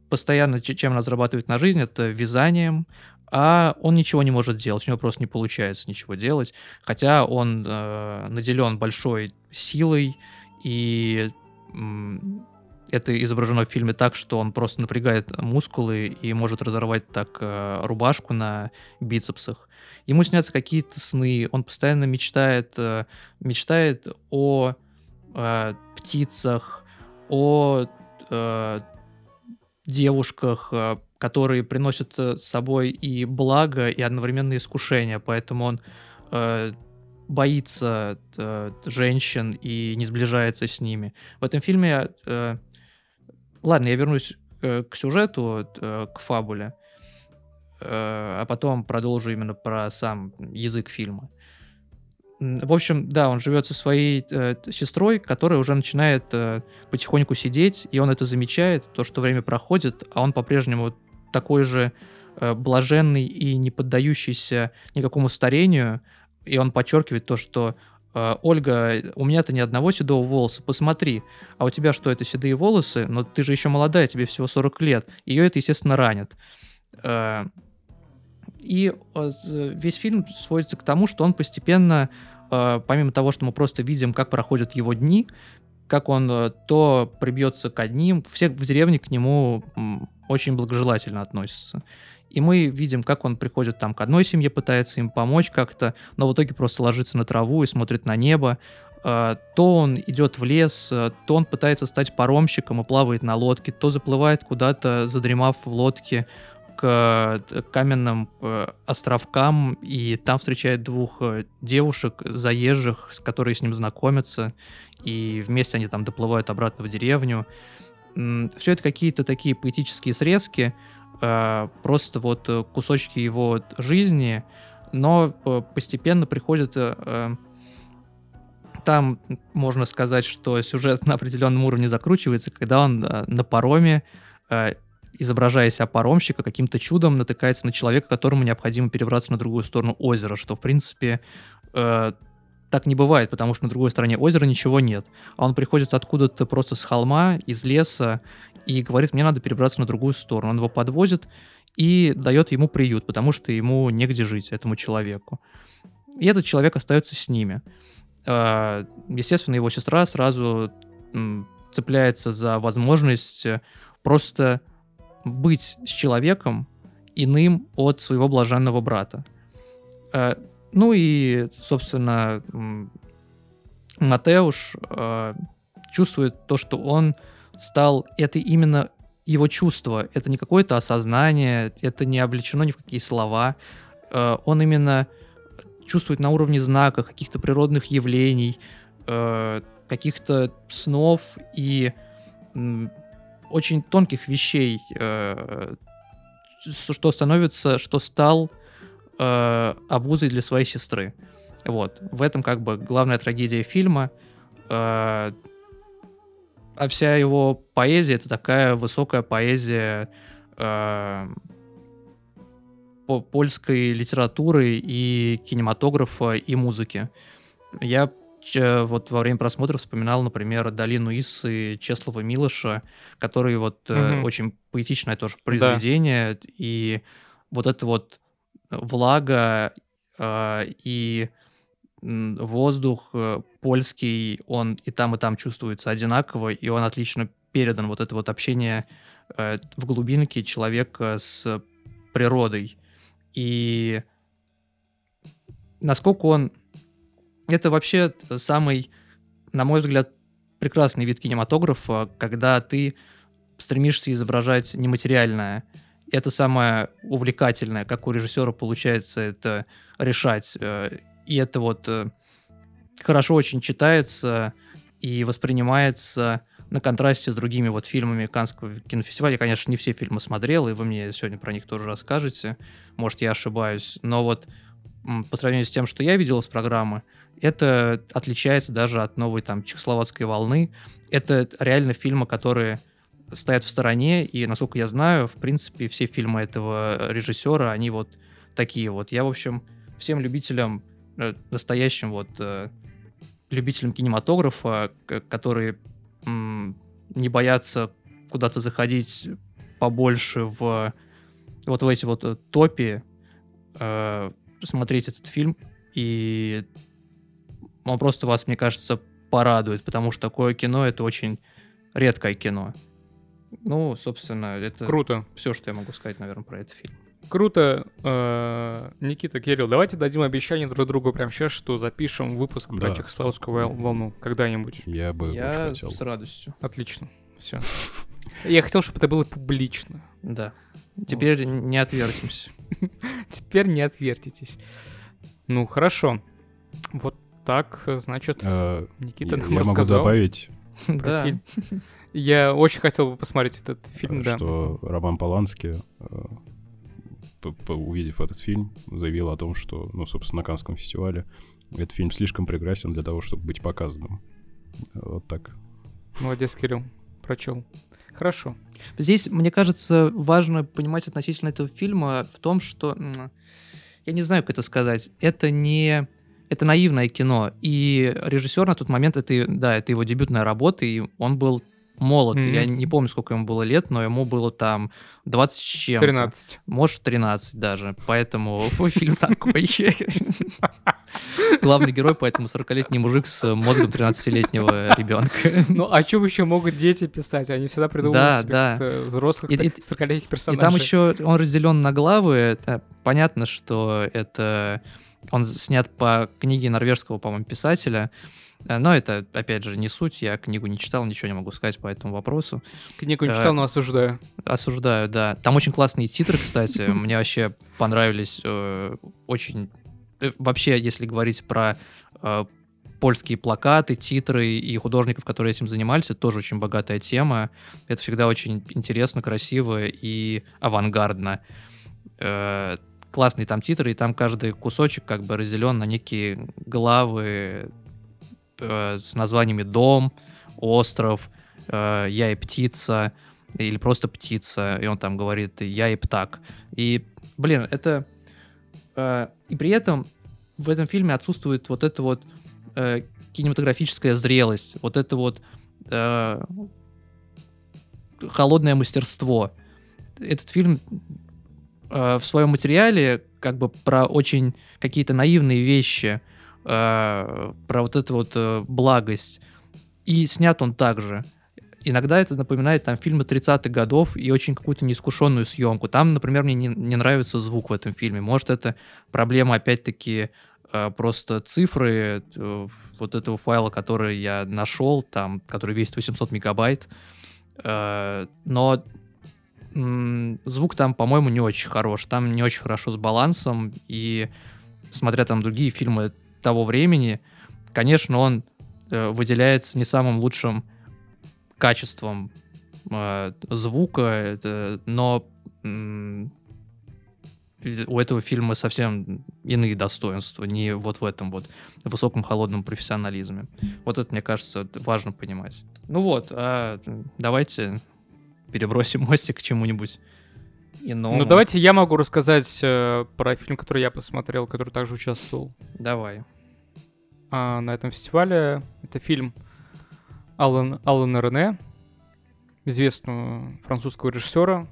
постоянно чем она зарабатывает на жизнь, это вязанием, а он ничего не может делать, у него просто не получается ничего делать, хотя он э, наделен большой силой, и м, это изображено в фильме так, что он просто напрягает мускулы и может разорвать так э, рубашку на бицепсах. Ему снятся какие-то сны, он постоянно мечтает, э, мечтает о э, птицах, о э, девушках, э, которые приносят э, с собой и благо, и одновременно искушение, поэтому он э, боится э, женщин и не сближается с ними. В этом фильме... Э, ладно, я вернусь э, к сюжету, э, к фабуле, э, а потом продолжу именно про сам язык фильма. В общем, да, он живет со своей э, сестрой, которая уже начинает э, потихоньку сидеть, и он это замечает, то, что время проходит, а он по-прежнему такой же э, блаженный и не поддающийся никакому старению, и он подчеркивает то, что э, Ольга, у меня-то ни одного седого волоса, посмотри, а у тебя что, это седые волосы? Но ты же еще молодая, тебе всего 40 лет. Ее это, естественно, ранит. И э, весь фильм сводится к тому, что он постепенно, э, помимо того, что мы просто видим, как проходят его дни, как он э, то прибьется к одним, все в деревне к нему очень благожелательно относятся. И мы видим, как он приходит там к одной семье, пытается им помочь как-то, но в итоге просто ложится на траву и смотрит на небо. То он идет в лес, то он пытается стать паромщиком и плавает на лодке, то заплывает куда-то, задремав в лодке к э, каменным э, островкам, и там встречает двух э, девушек, заезжих, с которые с ним знакомятся, и вместе они там доплывают обратно в деревню. Все это какие-то такие поэтические срезки, просто вот кусочки его жизни, но постепенно приходят... э, Там можно сказать, что сюжет <laughs> на определенном уровне закручивается, когда он на пароме, изображая себя паромщика, каким-то чудом натыкается на человека, которому необходимо перебраться на другую сторону озера, что, в принципе, э, так не бывает, потому что на другой стороне озера ничего нет. А он приходит откуда-то просто с холма, из леса, и говорит, мне надо перебраться на другую сторону. Он его подвозит и дает ему приют, потому что ему негде жить, этому человеку. И этот человек остается с ними. Э, Естественно, его сестра сразу цепляется за возможность просто быть с человеком иным от своего блаженного брата. Э, Ну и, собственно, Матеуш э, чувствует то, что он стал... Это именно его чувство, это не какое-то осознание, это не облечено ни в какие слова. Э, Он именно чувствует на уровне знаков, каких-то природных явлений, каких-то снов и очень тонких вещей, э, что становится, что стал э, обузой для своей сестры. Вот. В этом как бы главная трагедия фильма. Э, а вся его поэзия это такая высокая поэзия э, по- польской литературы и кинематографа и музыки. Я вот во время просмотра вспоминал, например, «Долину Иссы» Чеслова Милоша, который вот э, Мгм. очень поэтичное тоже произведение, и вот это вот влага э, и воздух э, польский, он и там, и там чувствуется одинаково, и он отлично передан, вот это вот общение э, в глубинке человека с природой. И насколько он... Это вообще самый, на мой взгляд, прекрасный вид кинематографа, когда ты стремишься изображать нематериальное. Это самое увлекательное, как у режиссера получается это решать. Э, И это вот э, хорошо очень читается и воспринимается на контрасте с другими вот фильмами Каннского кинофестиваля. Я, конечно, не все фильмы смотрел, и вы мне сегодня про них тоже расскажете. Может, я ошибаюсь. Но вот по сравнению с тем, что я видел из программы, это отличается даже от новой там чехословацкой волны. Это реально фильмы, которые стоят в стороне, и, насколько я знаю, в принципе, все фильмы этого режиссера, они вот такие вот. Я, в общем, всем любителям, э, настоящим вот э, любителям кинематографа, которые не боятся куда-то заходить побольше в вот в эти вот э, топи смотреть этот фильм, и он просто вас, мне кажется, порадует, потому что такое кино — это очень редкое кино. Ну, собственно, это Круто. все, что я могу сказать, наверное, про этот фильм. Круто. Э, Никита, Кирилл, давайте дадим обещание друг другу прямо сейчас, что запишем выпуск про Да. Чехословскую вол- волну когда-нибудь. Я бы очень Я хотел. с радостью. Отлично. Все. Я хотел, чтобы это было публично. Да. Теперь не отвертимся. <laughs> Теперь не отвертитесь. Ну, хорошо. Вот так, значит, Э, Никита нам я могу рассказал добавить, <laughs> про Да. фильм. <laughs> Я очень хотел бы посмотреть этот фильм, да. что Роман Полански, э, увидев этот фильм, заявил о том, что, ну, собственно, на Каннском фестивале этот фильм слишком прекрасен для того, чтобы быть показанным. Вот так. Молодец, Кирилл. Прочел. Хорошо. Здесь, мне кажется, важно понимать относительно этого фильма в том, что... Я не знаю, как это сказать. Это не... Это наивное кино. И режиссер на тот момент, это, да, это его дебютная работа, и он был молод. Мгм. Я не помню, сколько ему было лет, но ему было там 20 с чем 13. Может, 13 даже. Поэтому <laughs> фильм такой. Главный герой, поэтому 40-летний мужик с мозгом 13-летнего ребенка. Ну, а что еще могут дети писать? Они всегда придумывают Да, да. взрослых, И- так- и- 40-летних И персонажей. там еще он разделен на главы. Это понятно, что это он снят по книге норвежского, по-моему, писателя. Э, Но это, опять же, не суть. Я книгу не читал, ничего не могу сказать по этому вопросу. Книгу не э, читал, но осуждаю. Осуждаю, да. Там очень классные титры, кстати. <laughs> Мне вообще понравились э, очень... Вообще, если говорить про польские плакаты, титры и художников, которые этим занимались, это тоже очень богатая тема. Это всегда очень интересно, красиво и авангардно. Классные там титры, и там каждый кусочек как бы разделен на некие главы э, с названиями «Дом», «Остров», э, «Я и птица», или просто птица, и он там говорит «я и птак». И, блин, это... э, и при этом в этом фильме отсутствует вот эта вот э, кинематографическая зрелость, вот это вот э, холодное мастерство. Этот фильм э, в своем материале как бы про очень какие-то наивные вещи, э, про вот эту вот э, благость. И снят он также. Иногда это напоминает там фильмы 30-х годов и очень какую-то неискушенную съемку. Там, например, мне не, не нравится звук в этом фильме. Может, это проблема, опять-таки, э, просто цифры э, вот этого файла, который я нашел, там, который весит 800 мегабайт. Э, но звук там, по-моему, не очень хорош. Там не очень хорошо с балансом. И смотря там другие фильмы того времени, конечно, он э, выделяется не самым лучшим качеством э, звука, это- но м, у этого фильма совсем иные достоинства, не вот в этом вот высоком холодном профессионализме. Вот это, мне кажется, важно понимать. Ну вот, а давайте перебросим мостик к чему-нибудь иному. Ну, давайте я могу рассказать э, про фильм, который я посмотрел, который также участвовал Давай. а, на этом фестивале. Это фильм Алан, Алана Рене, известного французского режиссера,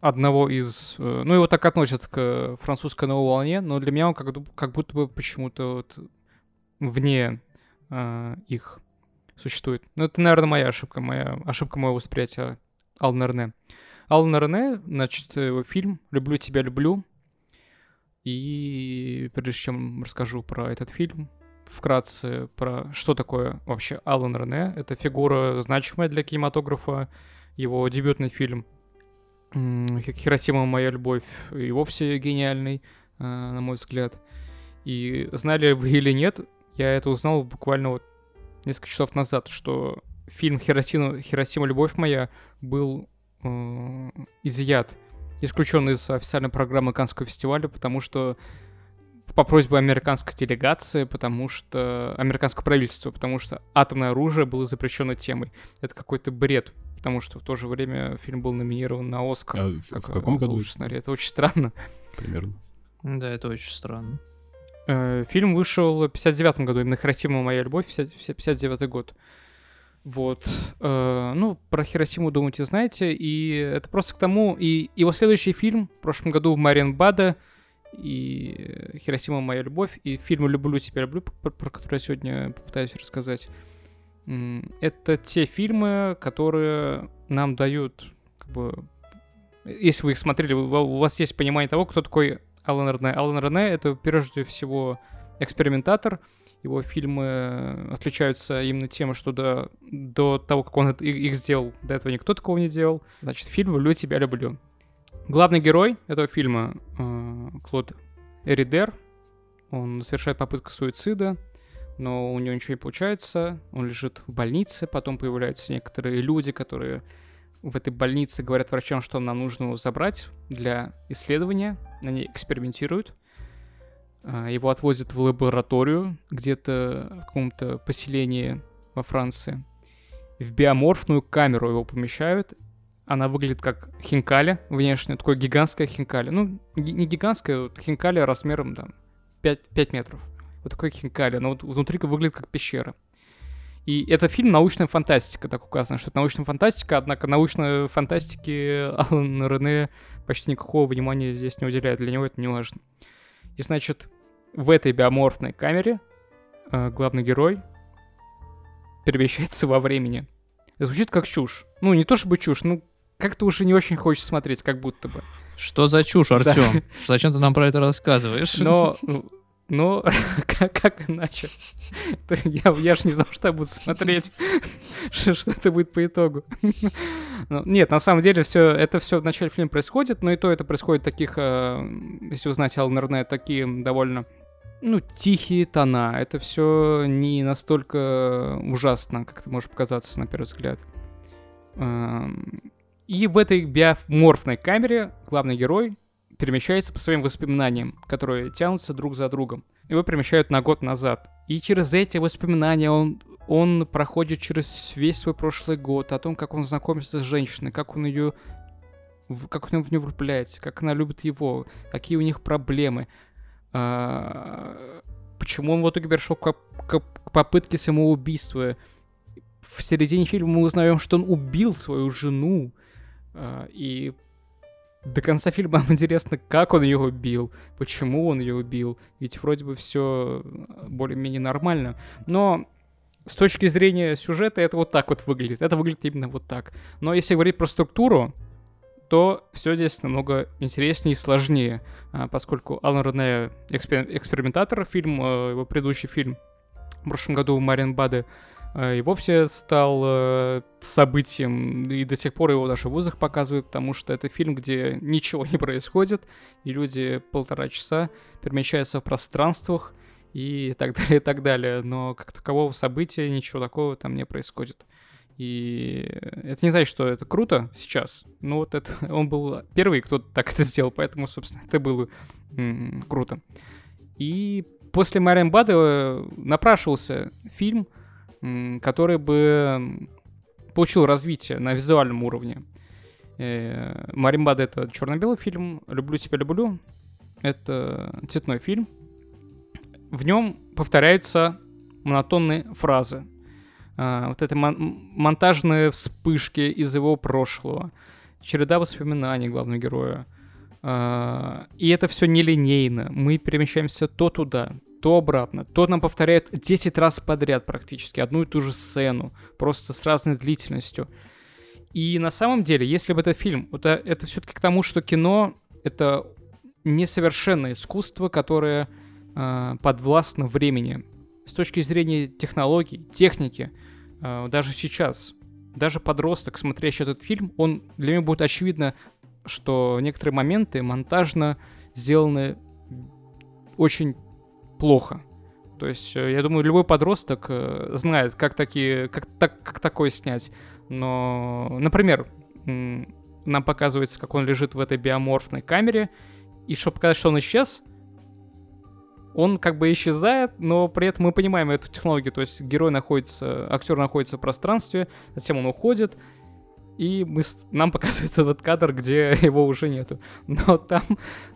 одного из... э, Ну, его так относят к французской новой волне, но для меня он как, как будто бы почему-то вот вне э, их существует. Ну, это, наверное, моя ошибка, моя ошибка моего восприятия Алана Рене. Алан Рене, значит, его фильм «Люблю тебя, люблю». И прежде чем расскажу про этот фильм, вкратце про что такое вообще Алан Рене. Это фигура значимая для кинематографа. Его дебютный фильм м, «Хи- «Хиросима. Моя любовь» и вовсе гениальный, э, на мой взгляд. И знали вы или нет, я это узнал буквально вот несколько часов назад, что фильм «Хиросима, Хиросима любовь моя» был э, изъят, исключен из официальной программы Каннского фестиваля, потому что по просьбе американской делегации, потому что американского правительства, потому что атомное оружие было запрещено темой. Это какой-то бред, потому что в то же время фильм был номинирован на Оскар. А в, в как, каком году лучший сценарий. Это очень странно. примерно? Да, это очень странно. Э, Фильм вышел в 59 году, именно «Хиросима. Моя любовь», 50 59 год. Вот. Э, ну, про Хиросиму думаете, знаете. И это просто к тому... И его следующий фильм в прошлом году в Мариенбаде и Хиросима моя любовь, и фильм «Люблю тебя, люблю», про, про который я сегодня попытаюсь рассказать. Это те фильмы, которые нам дают, как бы, если вы их смотрели, у вас есть понимание того, кто такой Алан Рене. Алан Рене — это прежде всего экспериментатор, его фильмы отличаются именно тем, что до, до того, как он их сделал, до этого никто такого не делал. Значит, фильм «Люблю тебя, люблю». Главный герой этого фильма э, Клод Эридер. Он совершает попытку суицида, но у него ничего не получается. Он лежит в больнице, потом появляются некоторые люди, которые в этой больнице говорят врачам, что нам нужно его забрать для исследования. Они экспериментируют. Э, его отвозят в лабораторию где-то в каком-то поселении во Франции. В биоморфную камеру его помещают, она выглядит как хинкали внешне, такое гигантское хинкали. Ну, не гигантское, вот хинкали размером там 5, 5 метров. Вот такой хинкали, но вот внутри выглядит как пещера. И это фильм научная фантастика, так указано, что это научная фантастика, однако научной фантастике Алан Рене почти никакого внимания здесь не уделяет, для него это не важно. И значит, в этой биоморфной камере э, главный герой перемещается <laughs> во времени. Звучит как чушь. Ну, не то чтобы чушь, ну, как-то уже не очень хочется смотреть, как будто бы. Что за чушь, Артем? Да. <laughs> Зачем ты нам про это рассказываешь? Но, <laughs> ну, <laughs> как, как иначе? я, я же не знал, что я буду смотреть, <laughs> что, что это будет по итогу. <laughs> нет, на самом деле все это все в начале фильма происходит, но и то это происходит таких, э, если вы знаете Алан такие довольно ну, тихие тона. Это все не настолько ужасно, как это может показаться на первый взгляд. Эм, и в этой биоморфной камере главный герой перемещается по своим воспоминаниям, которые тянутся друг за другом. Его перемещают на год назад. И через эти воспоминания он, он проходит через весь свой прошлый год, о том, как он знакомится с женщиной, как он ее как он в нее влюбляется, как она любит его, какие у них проблемы, а, почему он в итоге пришел к, к, к попытке самоубийства. В середине фильма мы узнаем, что он убил свою жену, а, и до конца фильма нам интересно, как он ее убил, почему он ее убил. Ведь вроде бы все более-менее нормально. Но с точки зрения сюжета это вот так вот выглядит. Это выглядит именно вот так. Но если говорить про структуру, то все здесь намного интереснее и сложнее, а, поскольку Алан Рене экспер- экспериментатор, фильм, э, его предыдущий фильм в прошлом году Мариан Баде, и вовсе стал э, событием, и до сих пор его даже в вузах показывают, потому что это фильм, где ничего не происходит, и люди полтора часа перемещаются в пространствах и так далее, и так далее. Но как такового события, ничего такого там не происходит. И это не значит, что это круто сейчас. Но вот это <laughs> он был первый, кто так это сделал, поэтому, собственно, это было м-м, круто. И после Мариан Бада э, напрашивался фильм, который бы получил развитие на визуальном уровне. Э, Маримбада это черно-белый фильм, Люблю тебя, люблю. Это цветной фильм. В нем повторяются монотонные фразы. А, вот это мон- монтажные вспышки из его прошлого. Череда воспоминаний главного героя. А, и это все нелинейно. Мы перемещаемся то туда, то обратно, то нам повторяют 10 раз подряд практически одну и ту же сцену, просто с разной длительностью. И на самом деле, если бы этот фильм, это, это все-таки к тому, что кино — это несовершенное искусство, которое э, подвластно времени. С точки зрения технологий, техники, э, даже сейчас, даже подросток, смотрящий этот фильм, он для него будет очевидно, что некоторые моменты монтажно сделаны очень плохо. То есть, э, я думаю, любой подросток э, знает, как, такие, как, так, как такое снять. Но, например, нам показывается, как он лежит в этой биоморфной камере, и чтобы показать, что он исчез, он как бы исчезает, но при этом мы понимаем эту технологию, то есть герой находится, актер находится в пространстве, затем он уходит, и мы, нам <laughs> показывается этот кадр, где его уже нету. Но там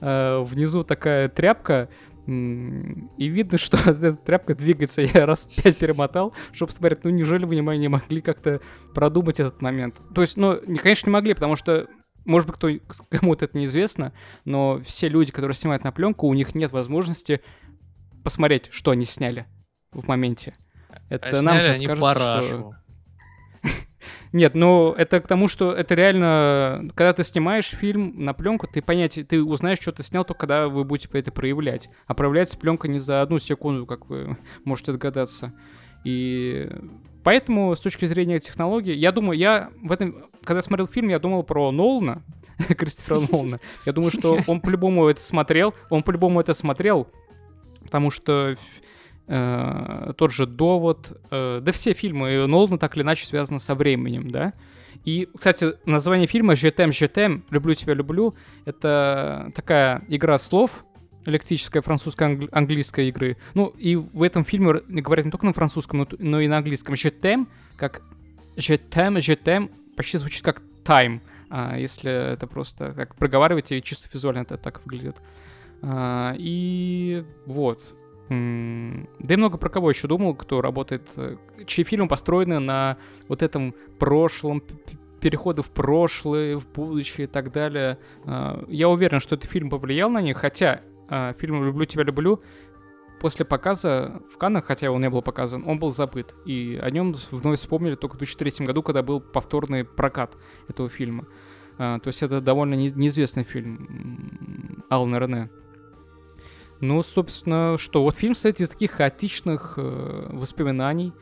э, внизу такая тряпка, И видно, <laughs> что эта тряпка двигается. Я раз пять перемотал, чтобы смотреть, ну неужели вы не могли как-то продумать этот момент? То есть, ну, конечно, не могли, потому что может быть, кто, кому-то это неизвестно, но все люди, которые снимают на пленку, у них нет возможности посмотреть, что они сняли в моменте. Это а нам сейчас кажется, парашу. что... Нет, ну это к тому, что это реально, когда ты снимаешь фильм на пленку, ты понять, ты узнаешь, что ты снял, только когда вы будете это проявлять. А проявляется пленка не за одну секунду, как вы <laughs> можете догадаться. И поэтому, с точки зрения технологий, я думаю, я в этом, когда смотрел фильм, я думал про Нолана, <laughs> Кристофера Нолана. Я думаю, что он <laughs> по-любому это смотрел, он по-любому это смотрел, потому что э, тот же «Довод», э, да все фильмы Нолана так или иначе связаны со временем, да. И, кстати, название фильма «Жетем, жетем», «Люблю тебя, люблю» — это такая игра слов, электрическая французско-английской игры. Ну, и в этом фильме говорят не только на французском, но, и на английском. «Жетем», как «жетем», «жетем» почти звучит как а если это просто как проговариваете, чисто визуально это так выглядит. А, и вот. Да и много про кого еще думал, кто работает, э, чьи фильмы построены на вот этом прошлом, переходы в прошлое, в будущее и так далее. А, я уверен, что этот фильм повлиял на них, хотя а, фильм «Люблю тебя, люблю» после показа в Каннах, хотя он не был показан, он был забыт. И о нем вновь вспомнили только в 2003 году, когда был повторный прокат этого фильма. А, то есть это довольно неизвестный фильм Алана Рене. Ну, собственно, что, вот фильм состоит из таких хаотичных э, воспоминаний.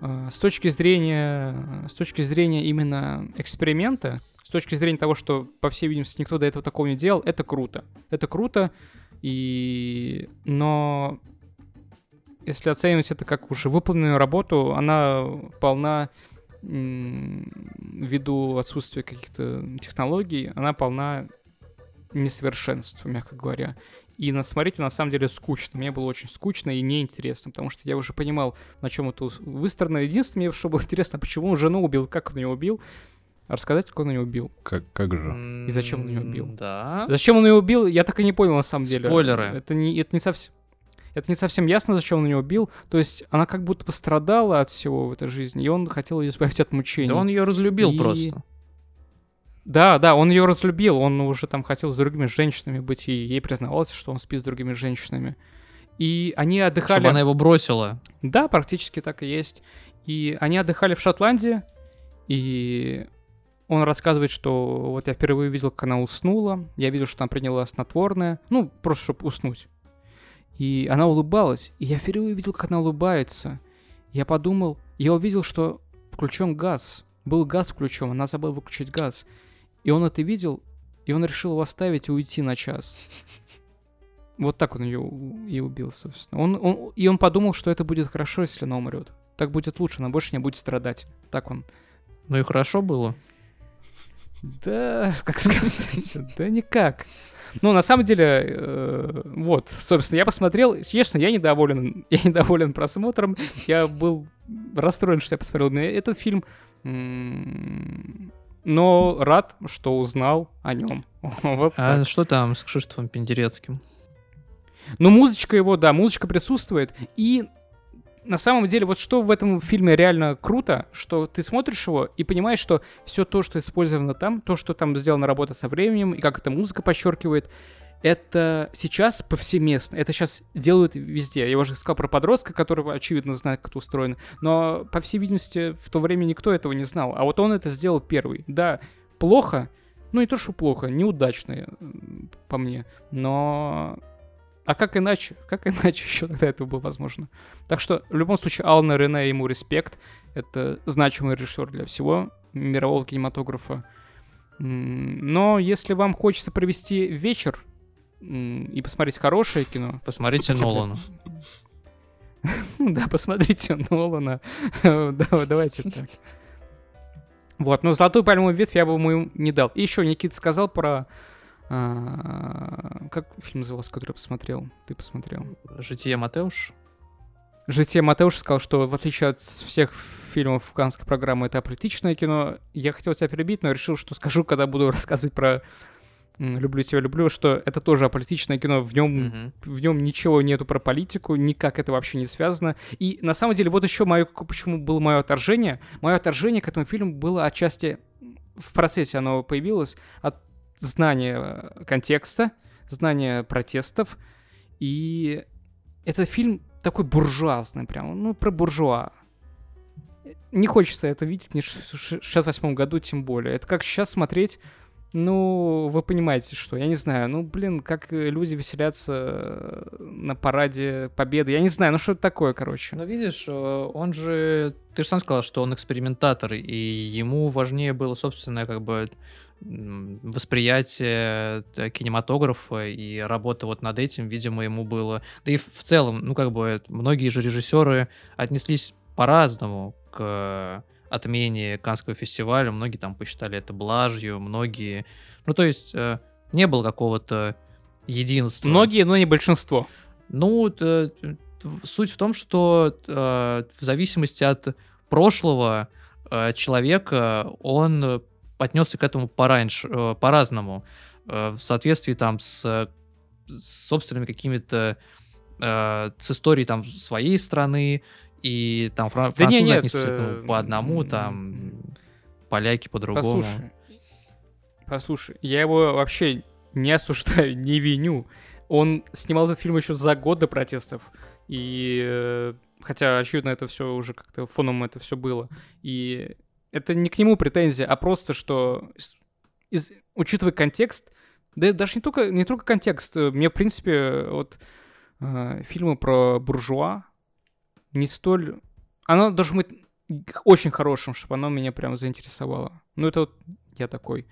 Э, с точки зрения, с точки зрения именно эксперимента, с точки зрения того, что, по всей видимости, никто до этого такого не делал, это круто. Это круто, и... но если оценивать это как уже выполненную работу, она полна ввиду отсутствия каких-то технологий, она полна несовершенств, мягко говоря. И на смотреть на самом деле скучно. Мне было очень скучно и неинтересно, потому что я уже понимал, на чем это выстроено. Единственное, что было <laughs> интересно, почему он жену убил, как он ее убил. Рассказать, как он ее убил. Как, как же? И зачем он ее убил? Да. Зачем он ее убил, я так и не понял на самом деле. Спойлеры. Это не, это не совсем... Это не совсем ясно, зачем он ее убил. То есть она как будто пострадала от всего в этой жизни, и он хотел ее избавить от мучений. Да он ее разлюбил и... просто. Да, да, он ее разлюбил, он уже там хотел с другими женщинами быть, и ей признавался, что он спит с другими женщинами. И они отдыхали... Чтобы она его бросила. Да, практически так и есть. И они отдыхали в Шотландии, и он рассказывает, что вот я впервые видел, как она уснула, я видел, что она приняла снотворное, ну, просто чтобы уснуть. И она улыбалась, и я впервые видел, как она улыбается. Я подумал, я увидел, что включен газ, был газ включен, она забыла выключить газ. И он это видел, и он решил его оставить и уйти на час. <laughs> Вот так он ее и убил, собственно. Он, он, и он подумал, что это будет хорошо, если она умрет. Так будет лучше, она больше не будет страдать. Так он. Ну и хорошо было. Да, как сказать, да никак. Ну, на самом деле, э, вот, собственно, я посмотрел, честно, я недоволен, <laughs> я недоволен просмотром, я был расстроен, что я посмотрел этот фильм, но рад, что узнал о нем. <laughs> вот а так. что там с Кшиштофом Пендерецким? Ну, музычка его, да, музычка присутствует. И на самом деле, вот что в этом фильме реально круто, что ты смотришь его и понимаешь, что все то, что использовано там, то, что там сделана работа со временем, и как эта музыка подчеркивает, это сейчас повсеместно. Это сейчас делают везде. Я уже сказал про подростка, который, очевидно, знает, как это устроено. Но, по всей видимости, в то время никто этого не знал. А вот он это сделал первый. Да, плохо. Ну, не то, что плохо, неудачно, по мне. Но... А как иначе? Как иначе еще тогда это было возможно? Так что, в любом случае, Ална Рене ему респект. Это значимый режиссер для всего мирового кинематографа. Но если вам хочется провести вечер и посмотреть хорошее кино. Посмотрите Нолана. <laughs> Да, посмотрите Нолана. <laughs> Давайте так. Вот, но золотую пальмовую ветвь я бы ему не дал. И еще Никита сказал про... А, как фильм назывался, который я посмотрел? Ты посмотрел? «Житие Матеуш»? Житие Матеуш сказал, что в отличие от всех фильмов каннской программы, это аполитичное кино. Я хотел тебя перебить, но решил, что скажу, когда буду <laughs> рассказывать про люблю тебя, люблю, что это тоже аполитичное кино, в нем, Мгм. в нем ничего нету про политику, никак это вообще не связано. И на самом деле, вот еще мое, почему было мое отторжение. Мое отторжение к этому фильму было отчасти в процессе оно появилось от знания э, контекста, знания протестов. И этот фильм такой буржуазный прям, ну, про буржуа. Не хочется это видеть мне в 68 году тем более. Это как сейчас смотреть ну, вы понимаете, что, я не знаю, ну, блин, как э, люди веселятся э, на параде Победы, я не знаю, ну, что это такое, короче. Ну, видишь, э, он же... Ты же сам сказал, что он экспериментатор, и ему важнее было собственное, как бы, восприятие кинематографа и работа вот над этим, видимо, ему было... Да и в целом, ну, как бы, многие же режиссеры отнеслись по-разному к отмене Канского фестиваля. Многие там посчитали это блажью, многие... Ну, то есть, э, не было какого-то единства. Многие, но не большинство. Ну, т- суть в том, что э, в зависимости от прошлого э, человека он э, отнесся к этому пораньше, э, по-разному, э, в соответствии там с, э, с собственными какими-то э, с историей там своей страны и там фра- Да не, французы нет, отнеслись этому э, по одному, там поляки по-другому. Послушай, послушай, я его вообще не осуждаю, не виню. Он снимал этот фильм еще за год до протестов. И э, хотя, очевидно, это все уже как-то фоном это все было. И это не к нему претензия, а просто, что из, учитывая контекст, да даже не только, не только контекст, э, мне, в принципе, вот э, фильмы про буржуа не столь... Оно должно быть очень хорошим, чтобы оно меня прям заинтересовало. Ну, это вот я такой.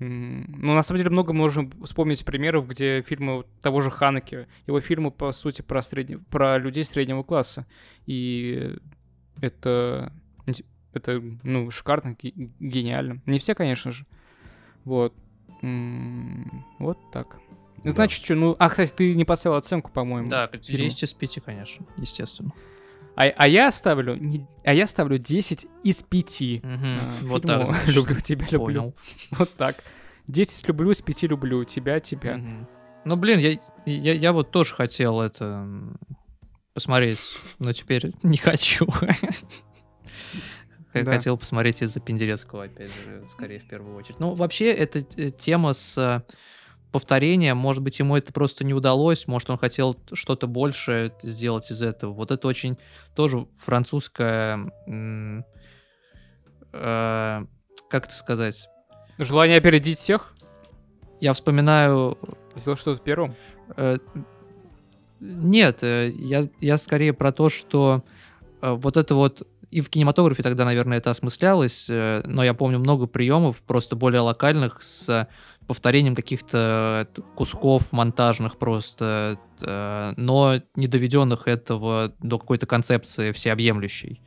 Ну, на самом деле, много можем вспомнить примеров, где фильмы того же Ханеке, его фильмы, по сути, про, средне... про людей среднего класса. И это, это ну, шикарно, ге- гениально. Не все, конечно же. Вот. Вот так. Да. Значит, что, ну... А, кстати, ты не поставил оценку, по-моему. Да, фильму. 10 из 5, конечно, естественно. А, а я ставлю... не- А я ставлю 10 из 5. Мгм, <laughs> Вот так, значит. <laughs> люблю тебя, люблю. Понял. Вот так. 10 люблю, из 5 люблю. Тебя, тебя. Мгм. Ну, блин, я, я, я вот тоже хотел это посмотреть, но теперь <laughs> не хочу. Да. Хотел посмотреть из-за Пенделецкого, опять же, скорее, в первую очередь. Ну, вообще, эта э, тема с повторением, может быть, ему это просто не удалось, может, он хотел что-то большее сделать из этого. Вот это очень тоже французская... м, э, Как это сказать? Желание опередить всех? Я вспоминаю Сделать что-то первым? Э, Нет, э, я, я скорее про то, что вот это вот и в кинематографе тогда, наверное, это осмыслялось, э, но я помню много приемов, просто более локальных, с повторением каких-то э, кусков монтажных просто, э, но не доведенных этого до какой-то концепции всеобъемлющей.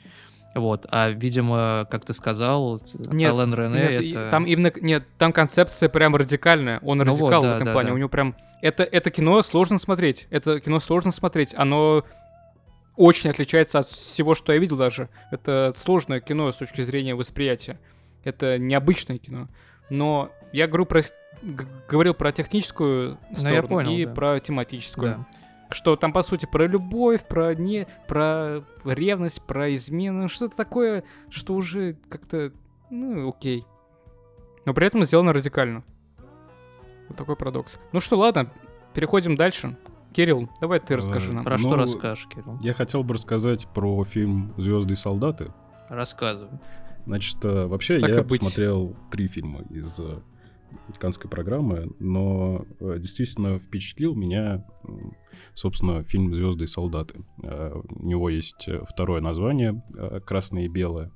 Вот, а, видимо, как ты сказал, Нет, Элен Рене Нет, это... там именно... Нет, там концепция прям радикальная. Он Ну вот, радикал да, в этом да, плане. да. У него прям... Это, это кино сложно смотреть. Это кино сложно смотреть. Оно очень отличается от всего, что я видел даже. Это сложное кино с точки зрения восприятия. Это необычное кино. Но я говорю про, говорил про техническую сторону Ну, я понял, и да. про тематическую. Да. Что там, по сути, про любовь, про не, про ревность, про измену, что-то такое, что уже как-то, ну, окей. Но при этом сделано радикально. Вот такой парадокс. Ну что, ладно, переходим дальше. Кирилл, давай ты расскажи Э, нам. Про что Ну, расскажешь, Кирилл? Я хотел бы рассказать про фильм «Звезды и солдаты». Рассказывай. Значит, э, вообще Так я посмотрел три фильма из э, канской программы, но действительно впечатлил меня, собственно, фильм «Звезды и солдаты». У него есть второе название «Красное и белое».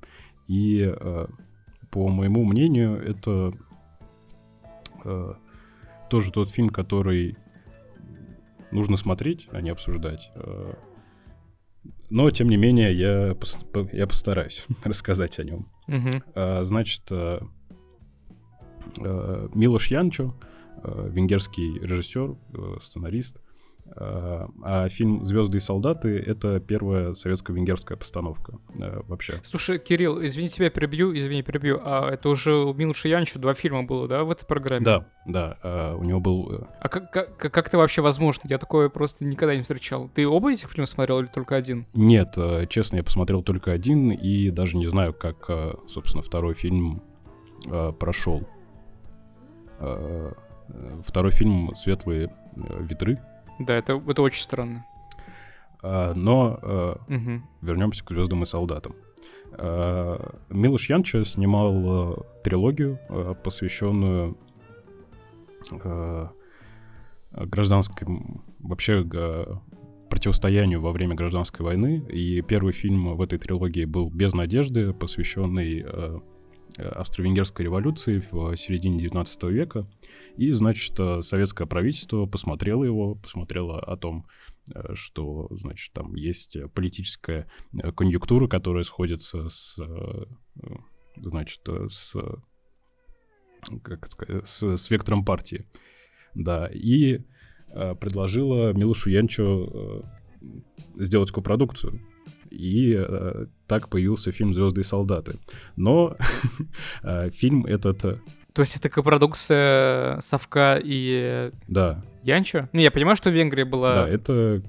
И, по моему мнению, это тоже тот фильм, который нужно смотреть, а не обсуждать. Э, Но, тем не менее, я, я постараюсь <laughs> рассказать о нем. Мгм. А, Значит, э, э, Милош Янчо, венгерский режиссер, сценарист, А, а фильм «Звезды и солдаты» — это первая советско-венгерская постановка э, вообще. Слушай, Кирилл, извини тебя перебью, извини, перебью, а это уже у Милуша Янчу два фильма было, да, в этой программе? Да, да, а, у него был... э, А как, как, как это вообще возможно? Я такое просто никогда не встречал. Ты оба этих фильма смотрел или только один? Нет, э, честно, я посмотрел только один и даже не знаю, как, собственно, второй фильм прошел. Второй фильм «Светлые ветры», Да, это, это очень странно. А, но э, Мгм. вернемся к звездам и солдатам. Э, Милош Янча снимал э, трилогию, э, посвященную э, гражданским вообще противостоянию во время гражданской войны. И первый фильм в этой трилогии был «Без надежды», посвященный э, э, австро-венгерской революции в середине 19 века. И, значит, э, советское правительство посмотрело его, посмотрело о том, э, что, значит, там есть э, политическая конъюнктура, которая сходится с, значит, с, как сказать, с, вектором партии. Да, и предложила Милушу Янчо сделать копродукцию. И э, так появился фильм «Звезды и солдаты». Но <laughs> фильм этот, То есть это копродукция Совка и да, Янчо? Ну, я понимаю, что Венгрия была... Да, это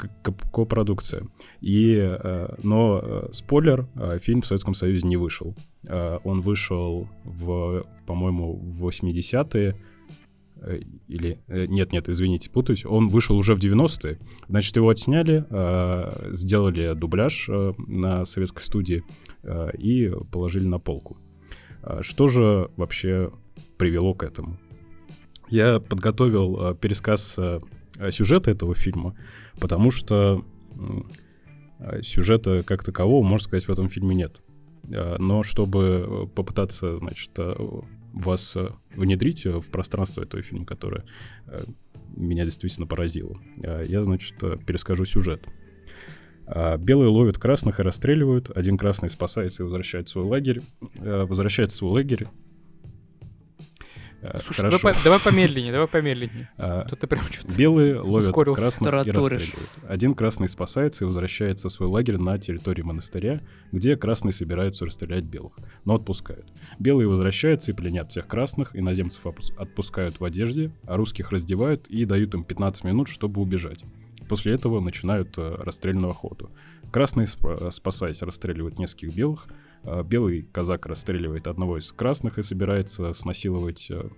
копродукция. И, э, но э, спойлер, э, фильм в Советском Союзе не вышел. Он вышел в, по-моему, в 80-е. э, Или... Нет, нет, извините, путаюсь. Он вышел уже в 90-е. Значит, его отсняли, сделали дубляж на советской студии и положили на полку. Что же вообще привело к этому? Я подготовил э, пересказ э, э, сюжета этого фильма, потому что сюжета как такового, можно сказать, в этом фильме нет. Но чтобы попытаться, значит, вас внедрить в пространство этого фильма, которое меня действительно поразило, я, значит, перескажу сюжет. Белые ловят красных и расстреливают. Один красный спасается и возвращает свой лагерь. Возвращается в свой лагерь. Э, Слушай, давай, хорошо. давай помедленнее, давай помедленнее. А, <laughs> Тут ты прям что-то... Белые <laughs> ловят ускорился. красных и Тараторишь. расстреливают. Один красный спасается и возвращается в свой лагерь на территории монастыря, где красные собираются расстрелять белых, но отпускают. Белые возвращаются и пленят всех красных, иноземцев отпускают в одежде, а русских раздевают и дают им 15 минут, чтобы убежать. После этого начинают э, расстрельную охоту. Красные, сп- спасаясь, расстреливают нескольких белых, белый казак расстреливает одного из красных и собирается снасиловать э,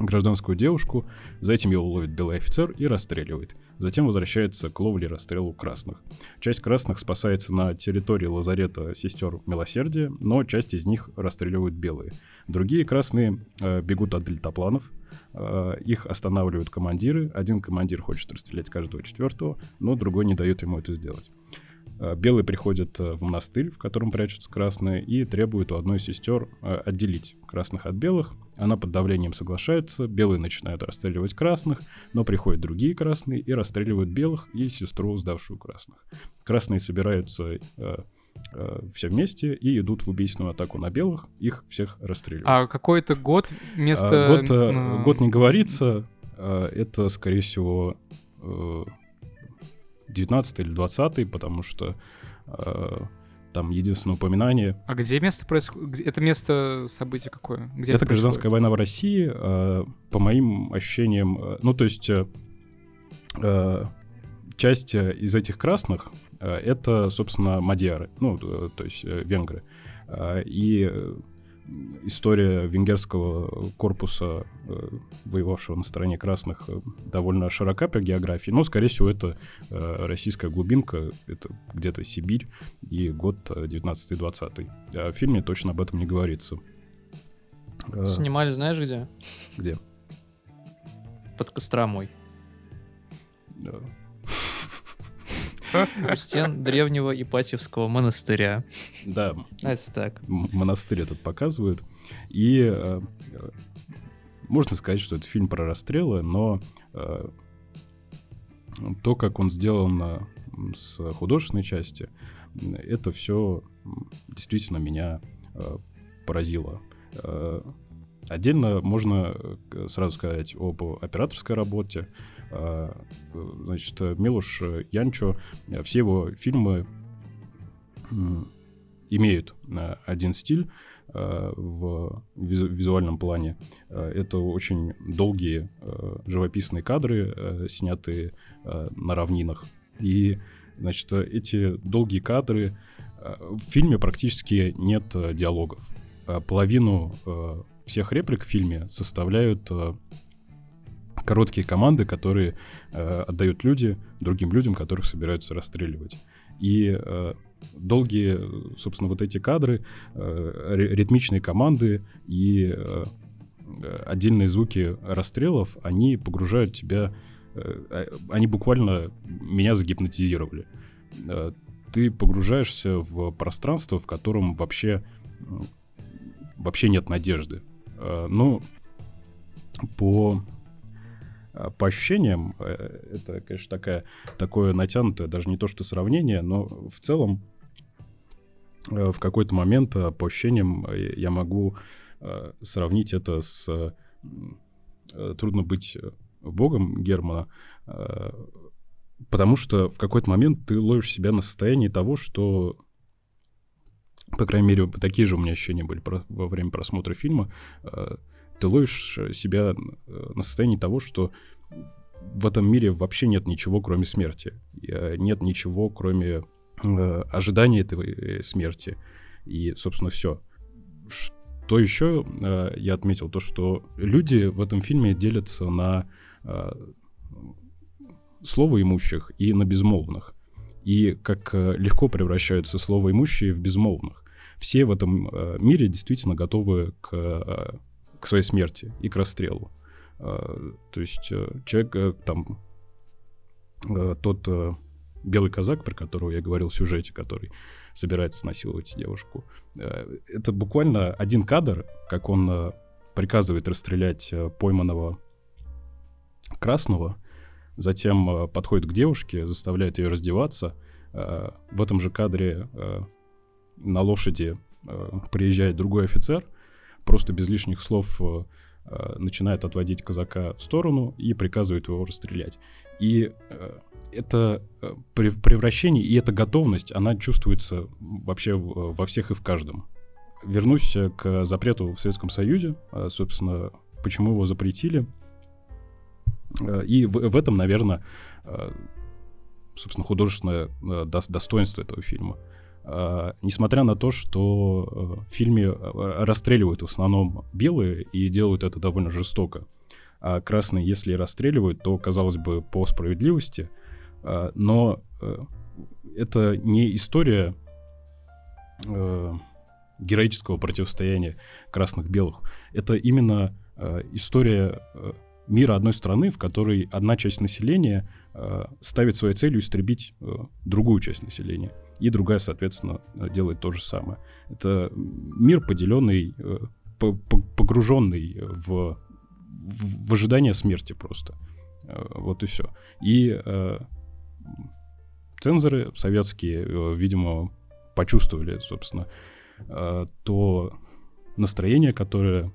гражданскую девушку, за этим его ловит белый офицер и расстреливает. Затем возвращается к ловле и расстрелу красных. Часть красных спасается на территории лазарета сестер Милосердия, но часть из них расстреливают белые. Другие красные э, бегут от дельтапланов, э, их останавливают командиры. Один командир хочет расстрелять каждого четвертого, но другой не дает ему это сделать. Э, Белые приходят э, в монастырь, в котором прячутся красные, и требуют у одной из сестер э, отделить красных от белых. Она под давлением соглашается, белые начинают расстреливать красных, но приходят другие красные и расстреливают белых и сестру, сдавшую красных. Красные собираются все вместе и идут в убийственную атаку на белых, их всех расстреливают. А какой-то год вместо... А, год, год не говорится, а, это, скорее всего, 19 или 20 потому что э, там единственное упоминание. А где место происходит? Это место события какое? Где это происходит? гражданская война в России, э, по моим ощущениям, э, ну, то есть э, э, часть э, из этих красных э, это, собственно, мадьяры, ну, э, то есть э, венгры. А, И э, история венгерского корпуса, э, воевавшего на стороне красных, э, довольно широка по географии. Но, скорее всего, это э, российская глубинка, это где-то Сибирь и год э, 19-20. А в фильме точно об этом не говорится. Снимали, знаешь где? Где? Под Костромой. Да. У стен древнего Ипатьевского монастыря. Да, Это так. монастырь этот показывают. И э, можно сказать, что это фильм про расстрелы, но э, то, как он сделан э, с художественной части, это все действительно меня э, поразило. Отдельно можно сразу сказать об операторской работе. Значит, Милуш Янчо, все его фильмы имеют один стиль, Э, в визуальном плане. Э, это очень долгие э, живописные кадры, снятые на равнинах. И, значит, эти долгие кадры... В фильме практически нет диалогов. Половину всех реплик в фильме составляют короткие команды, которые отдают люди другим людям, которых собираются расстреливать. И долгие, собственно, вот эти кадры, э, ритмичные команды и э, отдельные звуки расстрелов, они погружают тебя, э, а, они буквально меня загипнотизировали. Ты погружаешься в пространство, в котором вообще, вообще нет надежды. Ну, по по ощущениям, это, конечно, такая, такое натянутое, даже не то что сравнение, но в целом Э, в какой-то момент, э, по ощущениям, э, я могу сравнить это с «Трудно быть богом» Германа, потому что в какой-то момент ты ловишь себя на состоянии того, что по крайней мере, такие же у меня ощущения были во время просмотра фильма. Ты ловишь себя на состоянии того, что в этом мире вообще нет ничего, кроме смерти. Нет ничего, кроме э, ожидание этой э, смерти. И, собственно, все. Что еще э, я отметил? То, что люди в этом фильме делятся на э, слово имущих и на безмолвных. И как э, легко превращаются слово имущие в безмолвных. Все в этом э, мире действительно готовы к, э, к своей смерти и к расстрелу. Э, то есть э, человек э, там э, тот белый казак, про которого я говорил в сюжете, который собирается насиловать девушку. Это буквально один кадр, как он приказывает расстрелять пойманного красного, затем подходит к девушке, заставляет ее раздеваться. В этом же кадре на лошади приезжает другой офицер, просто без лишних слов начинает отводить казака в сторону и приказывает его расстрелять. И это э, превращение и эта готовность, она чувствуется вообще во всех и в каждом. Вернусь э, к запрету в Советском Союзе, собственно, почему его запретили. Э, и в, в этом, наверное, собственно, художественное достоинство этого фильма. Несмотря на то, что в фильме расстреливают в основном белые и делают это довольно жестоко. А красные, если расстреливают, то, казалось бы, по справедливости, но э, это не история э, героического противостояния красных-белых. Это именно э, история мира одной страны, в которой одна часть населения ставит своей целью истребить другую часть населения. И другая, соответственно, делает то же самое. Это мир, поделенный, погруженный в, в ожидание смерти просто. Вот и все. И цензоры советские, э, видимо, почувствовали, собственно, э, то настроение, которое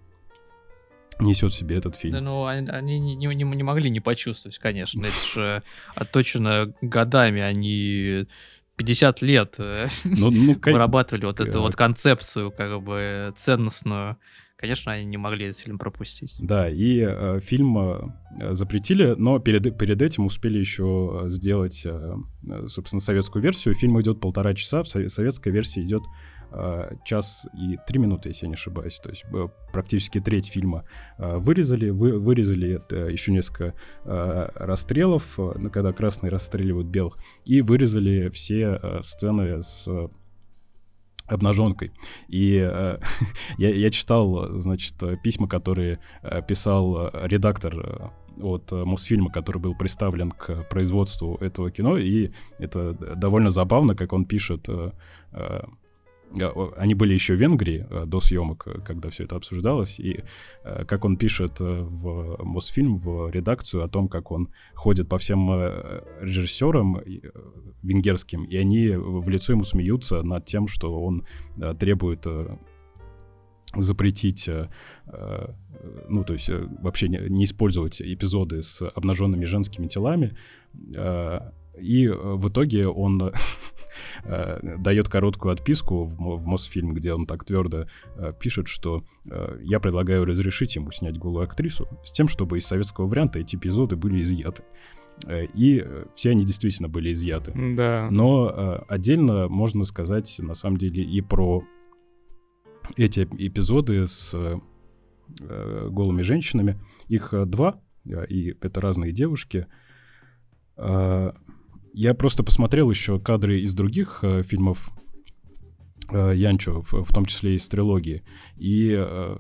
несет в себе этот фильм. Да, ну, они не, не, не могли не почувствовать, конечно. Это же отточено годами, они 50 лет э, ну, ну, вырабатывали вот эту вот концепцию, как бы, ценностную конечно, они не могли этот фильм пропустить. Да, и э, фильм э, запретили, но перед, перед этим успели еще сделать, э, собственно, советскую версию. Фильм идет полтора часа, в советской версии идет э, час и три минуты, если я не ошибаюсь. То есть э, практически треть фильма э, вырезали, вы, вырезали э, еще несколько э, расстрелов, э, когда красные расстреливают белых, и вырезали все э, сцены с обнаженкой. И э, <laughs> я, я читал, значит, письма, которые э, писал э, редактор э, от Мосфильма, который был представлен к производству этого кино, и это довольно забавно, как он пишет э, э, Э, они были еще в Венгрии э, до съемок, э, когда все это обсуждалось, и как он пишет в Мосфильм, в редакцию о том, как он ходит по всем режиссерам венгерским, и они в лицо ему смеются над тем, что он требует запретить, э, э, ну, то есть э, вообще не использовать эпизоды с обнаженными женскими телами. Э, и в итоге он <laughs> э, дает короткую отписку в, в Мосфильм, где он так твердо э, пишет, что э, я предлагаю разрешить ему снять голую актрису с тем, чтобы из советского варианта эти эпизоды были изъяты. Э, и э, все они действительно были изъяты. Да. Но э, отдельно можно сказать, на самом деле, и про эти эпизоды с э, голыми женщинами. Их э, два, э, и это разные девушки. Я просто посмотрел еще кадры из других э, фильмов э, Янчо, в, в том числе из трилогии. И э,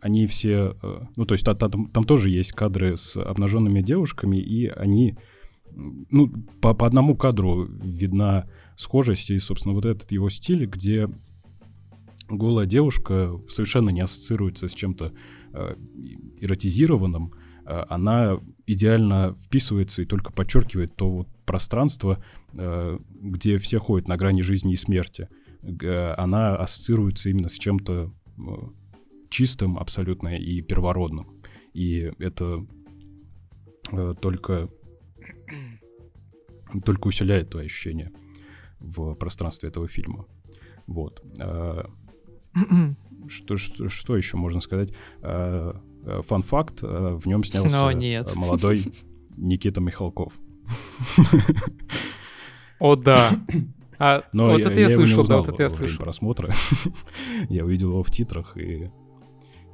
они все... Э, ну, то есть та, та, там, там тоже есть кадры с обнаженными девушками, и они... Ну, по, по одному кадру видна схожесть и, собственно, вот этот его стиль, где голая девушка совершенно не ассоциируется с чем-то э, эротизированным, она идеально вписывается и только подчеркивает то вот пространство, э, где все ходят на грани жизни и смерти. Э, она ассоциируется именно с чем-то э, чистым абсолютно и первородным. И это э, только, только усиляет твои ощущения в пространстве этого фильма. Вот. Э, <clears throat> что, что, что еще можно сказать? Э, э, фан-факт, э, в нем снялся Но нет. молодой Никита Михалков. О, да. А, Но вот я, это я, я слышал, да, вот это я слышал. просмотра. <laughs> я увидел его в титрах и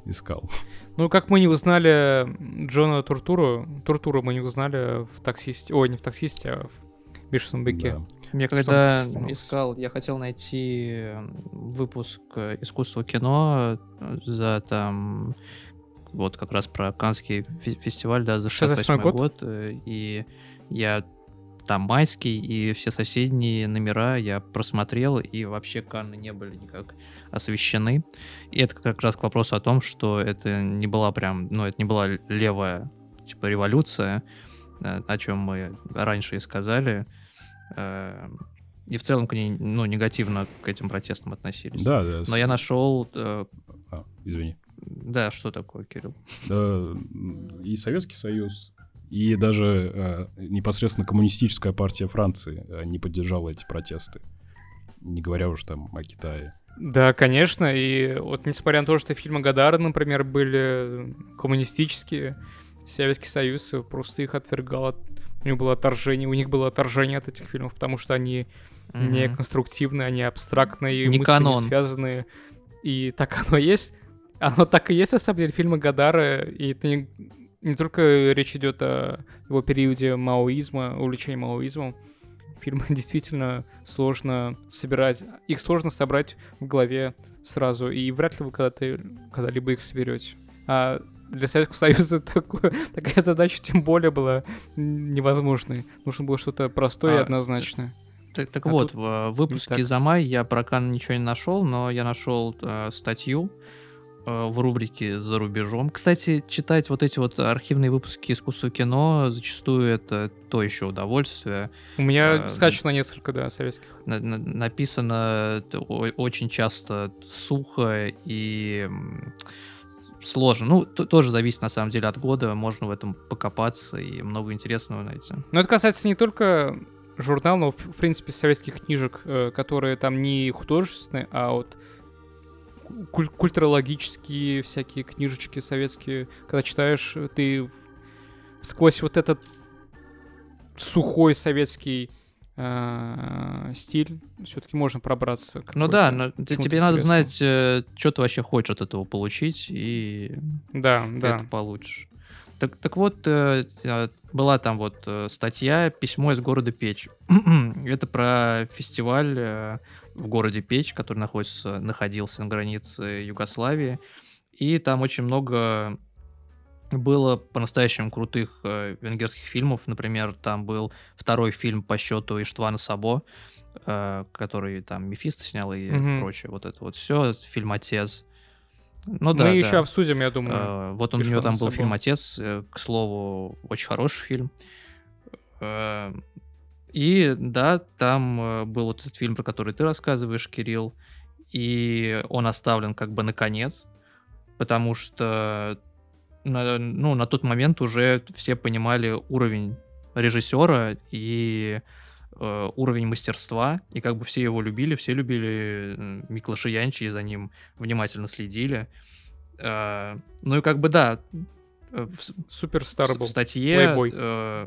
искал. Ну, как мы не узнали Джона Туртуру, Туртуру мы не узнали в таксисте, ой, не в таксисте, а в бешеном быке. Да. Я Что когда искал, я хотел найти э, выпуск э, искусства кино э, за там вот как раз про Канский фе- фестиваль, да, за 68-й 68 год? год, э, и я там майский, и все соседние номера я просмотрел, и вообще Канны не были никак освещены. И это как раз к вопросу о том, что это не была прям, ну, это не была левая, типа, революция, э, о чем мы раньше и сказали. Э, И в целом к ней, ну, негативно к этим протестам относились. Да, да. с- Но я нашел, а, извини. Да, что такое, Кирилл? Да, и Советский Союз, и даже э, непосредственно коммунистическая партия Франции э, не поддержала эти протесты. Не говоря уж там о Китае. Да, конечно, и вот несмотря на то, что фильмы Гадара, например, были коммунистические, Советский Союз просто их отвергал, от- у них было отторжение, у них было отторжение от этих фильмов, потому что они не Мгм. конструктивные, они абстрактные, Не мысли канон. не связанные. И так оно есть. Оно так и есть, на самом деле, фильмы Гадара. И это не, не только речь идет о его периоде маоизма, увлечения маоизмом. Фильмы <laughs> действительно сложно собирать. Их сложно собрать в голове сразу. И вряд ли вы когда-то, когда-либо их соберете. А для Советского Союза <laughs> такое, такая задача тем более была невозможной. Нужно было что-то простое и А, однозначное. Так, так А вот, тут в э, выпуске за май я про Кан ничего не нашел, но я нашел э, статью э, в рубрике «За рубежом». Кстати, читать вот эти вот архивные выпуски искусства кино зачастую это то еще удовольствие. У меня А, скачано несколько, да, советских. На- на- написано очень часто сухо и сложно. Ну, тоже зависит на самом деле от года, можно в этом покопаться и много интересного найти. Но это касается не только журнала, но, в в принципе, советских книжек, э, которые там не художественные, а вот куль- культурологические всякие книжечки советские. Когда читаешь, э, ты сквозь вот этот сухой советский э, стиль все-таки можно пробраться. Ну да, но тебе надо интересному. знать, что ты вообще хочешь от этого получить, и Да, ты да. это получишь. Так, так вот, э, э, была там вот э, статья «Письмо из города Печь». <clears throat> Это про фестиваль э, в городе Печь, который находится, находился на границе Югославии. И там очень много было по-настоящему крутых э, венгерских фильмов. Например, там был второй фильм по счету Иштвана Сабо, э, который там Мефисто снял и Мгм. прочее. Вот это вот все. Фильм «Отец». Ну Мы да, еще да. обсудим, я думаю. Э, Вот он, у него там был Сабо. фильм «Отец», э, к слову, очень хороший фильм. Э, И да, там э, был вот этот фильм, про который ты рассказываешь, Кирилл. и он оставлен как бы наконец, потому что на, ну, на тот момент уже все понимали уровень режиссера и э, уровень мастерства, и как бы все его любили, все любили Миклаша Янчи и за ним внимательно следили. Э, ну и как бы да, в, Суперстар в, в статье э,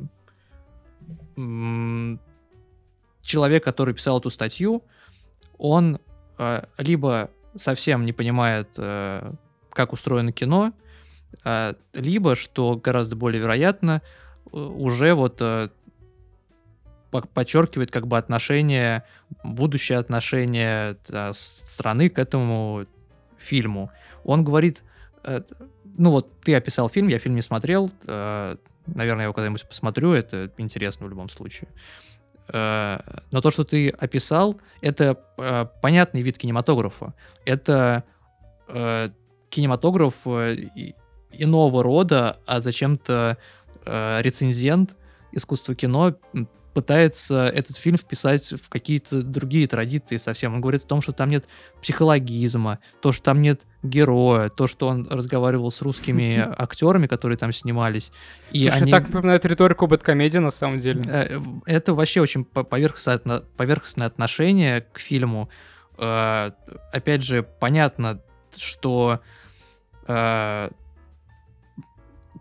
человек, который писал эту статью, он э, либо совсем не понимает, э, как устроено кино, э, либо, что гораздо более вероятно, э, уже вот э, подчеркивает как бы отношение, будущее отношение э, страны к этому фильму. Он говорит, э, ну вот ты описал фильм, я фильм не смотрел, э, наверное, я его когда-нибудь посмотрю, это интересно в любом случае. Э, но то, что ты описал, это э, понятный вид кинематографа. Это э, кинематограф иного рода, а зачем-то рецензент искусства кино пытается этот фильм вписать в какие-то другие традиции совсем. Он говорит о том, что там нет психологизма, то, что там нет героя, то, что он разговаривал с русскими актерами, которые там снимались. И Слушай, они... так напоминает риторику бэткомедии на самом деле. Э, это вообще очень поверхностное, поверхностное отношение к фильму. Э, опять же, понятно, что э,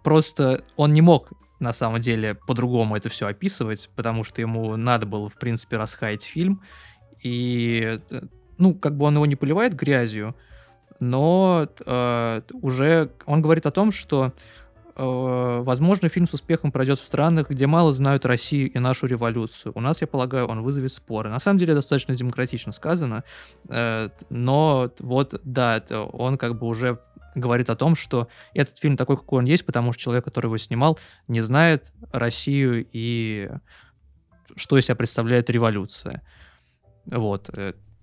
просто он не мог на самом деле по-другому это все описывать, потому что ему надо было, в принципе, расхаять фильм. И, ну, как бы он его не поливает грязью, но э, уже он говорит о том, что э, возможно фильм с успехом пройдет в странах, где мало знают Россию и нашу революцию. У нас, я полагаю, он вызовет споры. На самом деле достаточно демократично сказано, э, но вот да, он как бы уже говорит о том, что этот фильм такой, какой он есть, потому что человек, который его снимал, не знает Россию и что из себя представляет революция. Вот.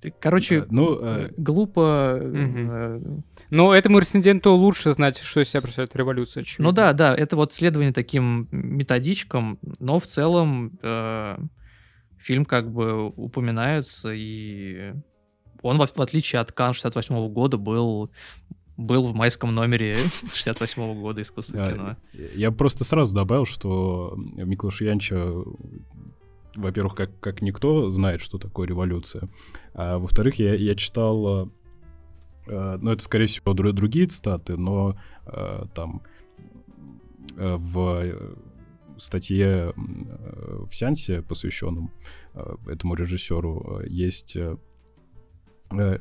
Э, короче, да, ну, э... глупо. Угу. Но этому реценденту лучше знать, что из себя представляет революция. Чем ну да, да, это вот следование таким методичкам, но в целом э, фильм как бы упоминается, и он, в, в отличие от Кан 68 года, был был в майском номере <laughs> 68 -го года искусства кино. Я просто сразу добавил, что Миклаш Янча во-первых, как, как никто знает, что такое революция. А во-вторых, я, я читал, э, ну, это, скорее всего, др- другие цитаты, но э, там э, в статье в Сеансе, посвященном э, этому режиссеру, есть э, э,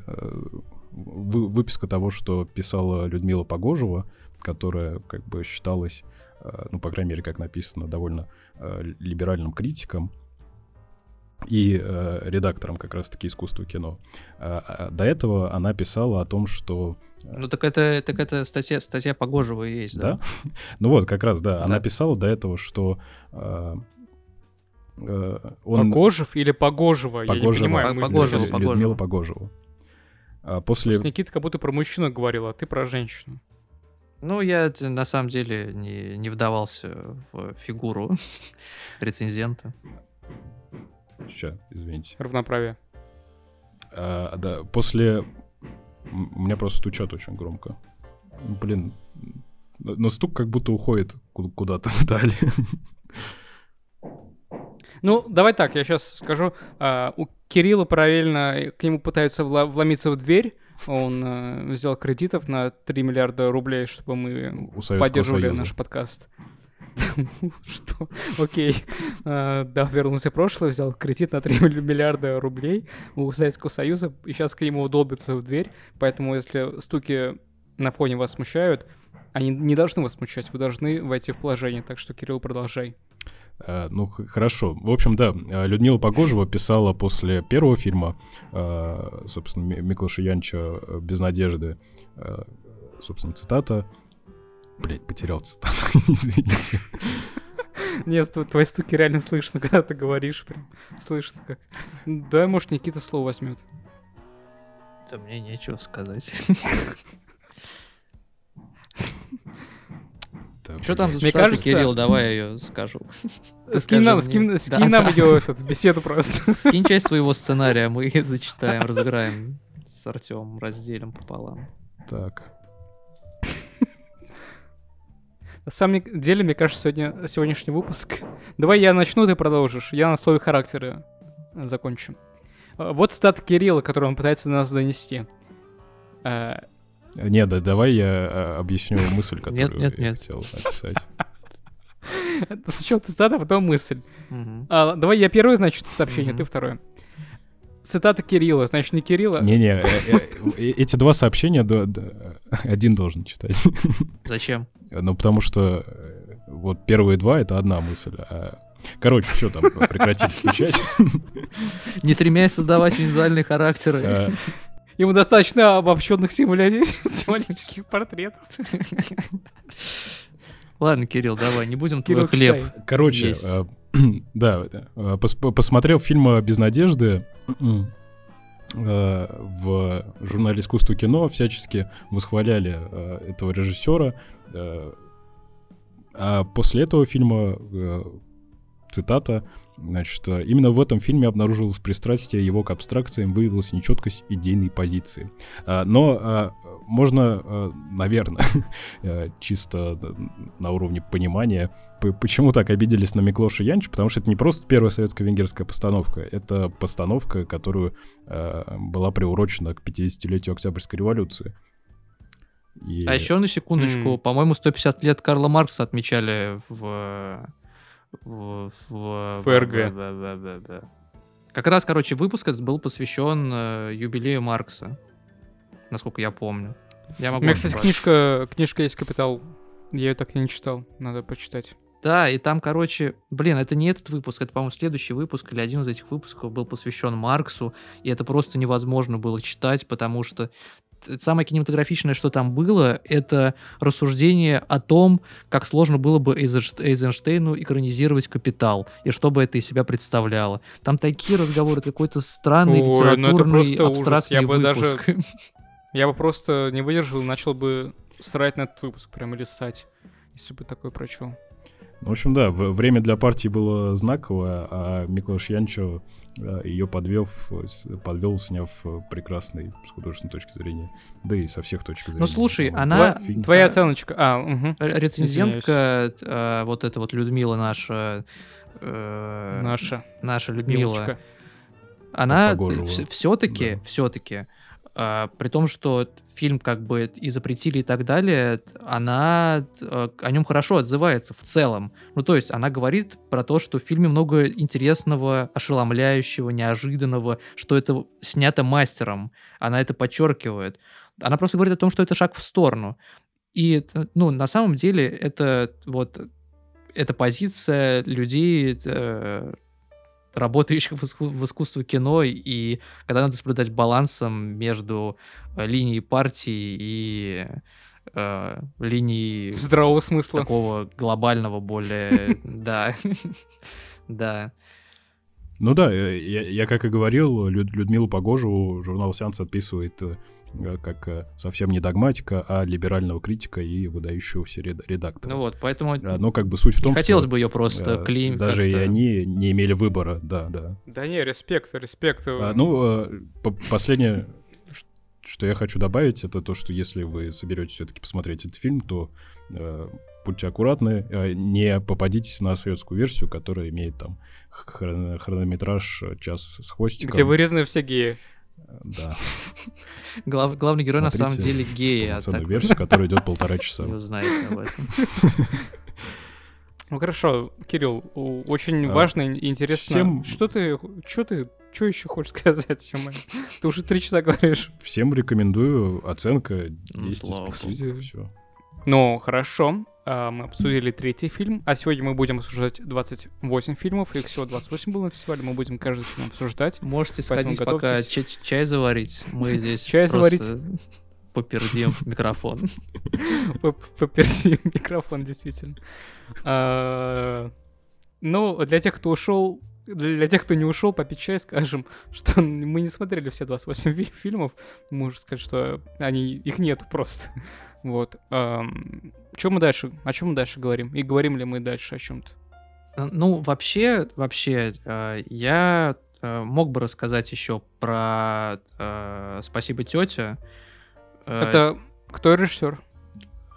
вы, выписка того, что писала Людмила Погожева, которая как бы считалась, э, ну, по крайней мере, как написано, довольно э, либеральным критиком и э, редактором как раз-таки искусства кино. А, а до этого она писала о том, что... Ну так это, так это статья, статья Погожева и есть, да? да? <laughs> ну вот, как раз, да. да. Она писала до этого, что... Э, он... Погожев или Погожева? Погожева. Я не понимаю. Погожева, Погожева. Людмила Погожева. А после... Слушай, Никита как будто про мужчину говорил, а ты про женщину. Ну, я на самом деле не, не вдавался в фигуру <laughs> рецензента. Сейчас, извините. Равноправие. А, да, после... У меня просто стучат очень громко. Блин, но стук как будто уходит куда-то <laughs> вдали. Ну, давай так, я сейчас скажу. Uh, у Кирилла параллельно к нему пытаются вломиться в дверь. Он uh, взял кредитов на 3 миллиарда рублей, чтобы мы поддерживали наш подкаст. <laughs> Что? Окей. Uh, да, вернулся в прошлое, взял кредит на 3 <laughs> миллиарда рублей у Советского Союза, и сейчас к нему долбится в дверь. Поэтому, если стуки на фоне вас смущают, они не должны вас смущать, вы должны войти в положение. Так что, Кирилл, продолжай. Uh, ну, хорошо. В общем, да, а, Людмила Погожева писала после первого фильма, uh, собственно, Миклаша Янча «Без надежды», собственно, цитата. Блять, потерял цитату, <laughs> извините. Нет, твои стуки реально слышно, когда ты говоришь, прям слышно как. Да, может, Никита слово возьмет. Да мне нечего сказать. Что там за Мне кажется... Кирилл, давай я ее скажу. Скинь нам, скинь, скинь нам ее <laughs> эту беседу просто. Скинь часть своего сценария, мы зачитаем, разыграем с Артемом разделим пополам. Так. На самом деле, мне кажется, сегодня, сегодняшний выпуск... <laughs> Давай я начну, ты продолжишь. Я на слове характера закончу. А, Вот стат Кирилла, который он пытается нас донести. А, Не, да, давай я а, объясню <laughs> мысль, Нет, которую нет, я нет. хотел написать. <laughs> Сначала цитата, потом мысль. Давай я первый, значит, сообщение, ты второе. Цитата Кирилла, значит, не Кирилла. Не-не, э, э, э, эти два сообщения один должен читать. Зачем? Ну, потому что вот первые два — это одна мысль. а- Короче, все там, прекратили <laughs> отвечать. Не стремясь создавать индивидуальные характеры. Ему достаточно обобщенных символических портретов. Ладно, Кирилл, давай, не будем твой хлеб. читай. Короче, Есть. <clears throat> да, да, э, пос- посмотрел фильм «Без надежды», э, в журнале «Искусство кино» всячески восхваляли э, этого режиссера. э, А после этого фильма, цитата, значит, э, именно в этом фильме обнаружилось пристрастие его к абстракциям, выявилась нечеткость идейной позиции. А, Но а, можно, наверное, <laughs> чисто на уровне понимания, почему так обиделись на Миклоша Янча, потому что это не просто первая советско-венгерская постановка, это постановка, которую э, была приурочена к 50-летию Октябрьской революции. И- А еще на секундочку, М. по-моему, 150 лет Карла Маркса отмечали в... в, в- ФРГ. в- Как раз, короче, выпуск этот был посвящен э, юбилею Маркса, насколько я помню. Я У могу меня, кстати, ошибаться. книжка, книжка есть «Капитал». Я ее так и не читал, надо почитать. Да, и там, короче, блин, это не этот выпуск, это, по-моему, следующий выпуск или один из этих выпусков был посвящен Марксу, и это просто невозможно было читать, потому что самое кинематографичное, что там было, это рассуждение о том, как сложно было бы Эйзенш- Эйзенштейну экранизировать «Капитал», и что бы это из себя представляло. Там такие разговоры, какой-то странный Ой, ну литературный, ужас. абстрактный Я бы даже выпуск. <laughs> Я бы просто не выдержал и начал бы срать на этот выпуск прям или ссать, если бы такое прочел. Ну, В общем, да, время для партии было знаковое, а Миклош Янчо ее подвел, подвел, сняв э, прекрасный с художественной точки зрения, да и со всех точек зрения. слушай, Вот, она- фильм. Твоя оценочка. А, угу. Рецензентка, э, вот эта вот Людмила наша, э, Наша. наша Людмила, Милочка. она все-таки, Да. все-таки, при том, что фильм как бы и запретили и так далее, она э, о нем хорошо отзывается в целом. Ну, то есть она говорит про то, что в фильме много интересного, ошеломляющего, неожиданного, что это снято мастером. Она это подчеркивает. Она просто говорит о том, что это шаг в сторону. И, ну, на самом деле, это вот эта позиция людей, э, работающих в, иску- в искусстве кино, и когда надо соблюдать балансом между э, линией партии и э, линией Здравого смысла. такого глобального более... <laughs> Да. Да. Ну да, я, я, как и говорил, Люд- Людмилу Погожеву журнал «Сеанс» описывает э, э, как э, совсем не догматика, а либерального критика и выдающегося ред- редактора. Ну вот, поэтому А, Но как бы суть в том, не хотелось что бы ее просто э, клейм даже и они не имели выбора, да, да. Да не, респект, респект. А, ну, э, по- последнее, что я хочу добавить, это то, что если вы соберетесь все-таки посмотреть этот фильм, то э, будьте аккуратны, э, не попадитесь на советскую версию, которая имеет там хрон- хронометраж э, час с хвостиком. Где вырезаны все геи. Да, Глав- главный герой на самом Смотрите деле гей, а так версию, <laughs> которая идет полтора часа. не узнаете об этом. Ну хорошо, Кирилл, очень А, важно и интересно. всем- Что ты, что ты, что еще хочешь сказать? Ты уже три часа говоришь. Всем рекомендую, оценка Ну, 10 из слава 10. богу. Всё. Ну, хорошо. А, Мы обсудили третий фильм, а сегодня мы будем обсуждать 28 фильмов, их всего 28 было на фестивале, мы будем каждый фильм обсуждать. Можете сходить пока готовьтесь. ча- чай заварить. Мы <laughs> здесь Чай просто попердим <laughs> микрофон. Поп- Поперси <laughs> микрофон, действительно. А, Ну, для тех, кто ушел, для тех, кто не ушел, попить чай, скажем, что мы не смотрели все 28 фи- фильмов. Можно сказать, что они, их нету просто. Вот. Чем мы дальше? О чем мы дальше говорим? И говорим ли мы дальше о чем-то? Ну, вообще, вообще, э, я э, мог бы рассказать еще про э, «Спасибо, тетя». Э, Это кто режиссер?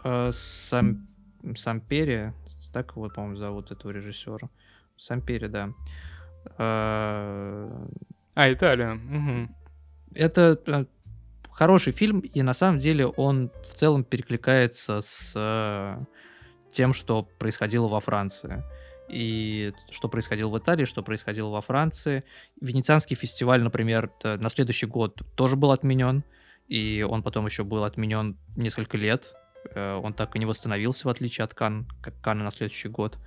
э, Сам... Сампери, так его, по-моему, зовут этого режиссера. Сампери, да. Э, А, Италия. Мгм. Это э, хороший фильм, и на самом деле он в целом перекликается с э, тем, что происходило во Франции. И что происходило в Италии, что происходило во Франции. Венецианский фестиваль, например, т- на следующий год тоже был отменен. И он потом еще был отменен несколько лет. Э, Он так и не восстановился, в отличие от Кан, как Канны на следующий год.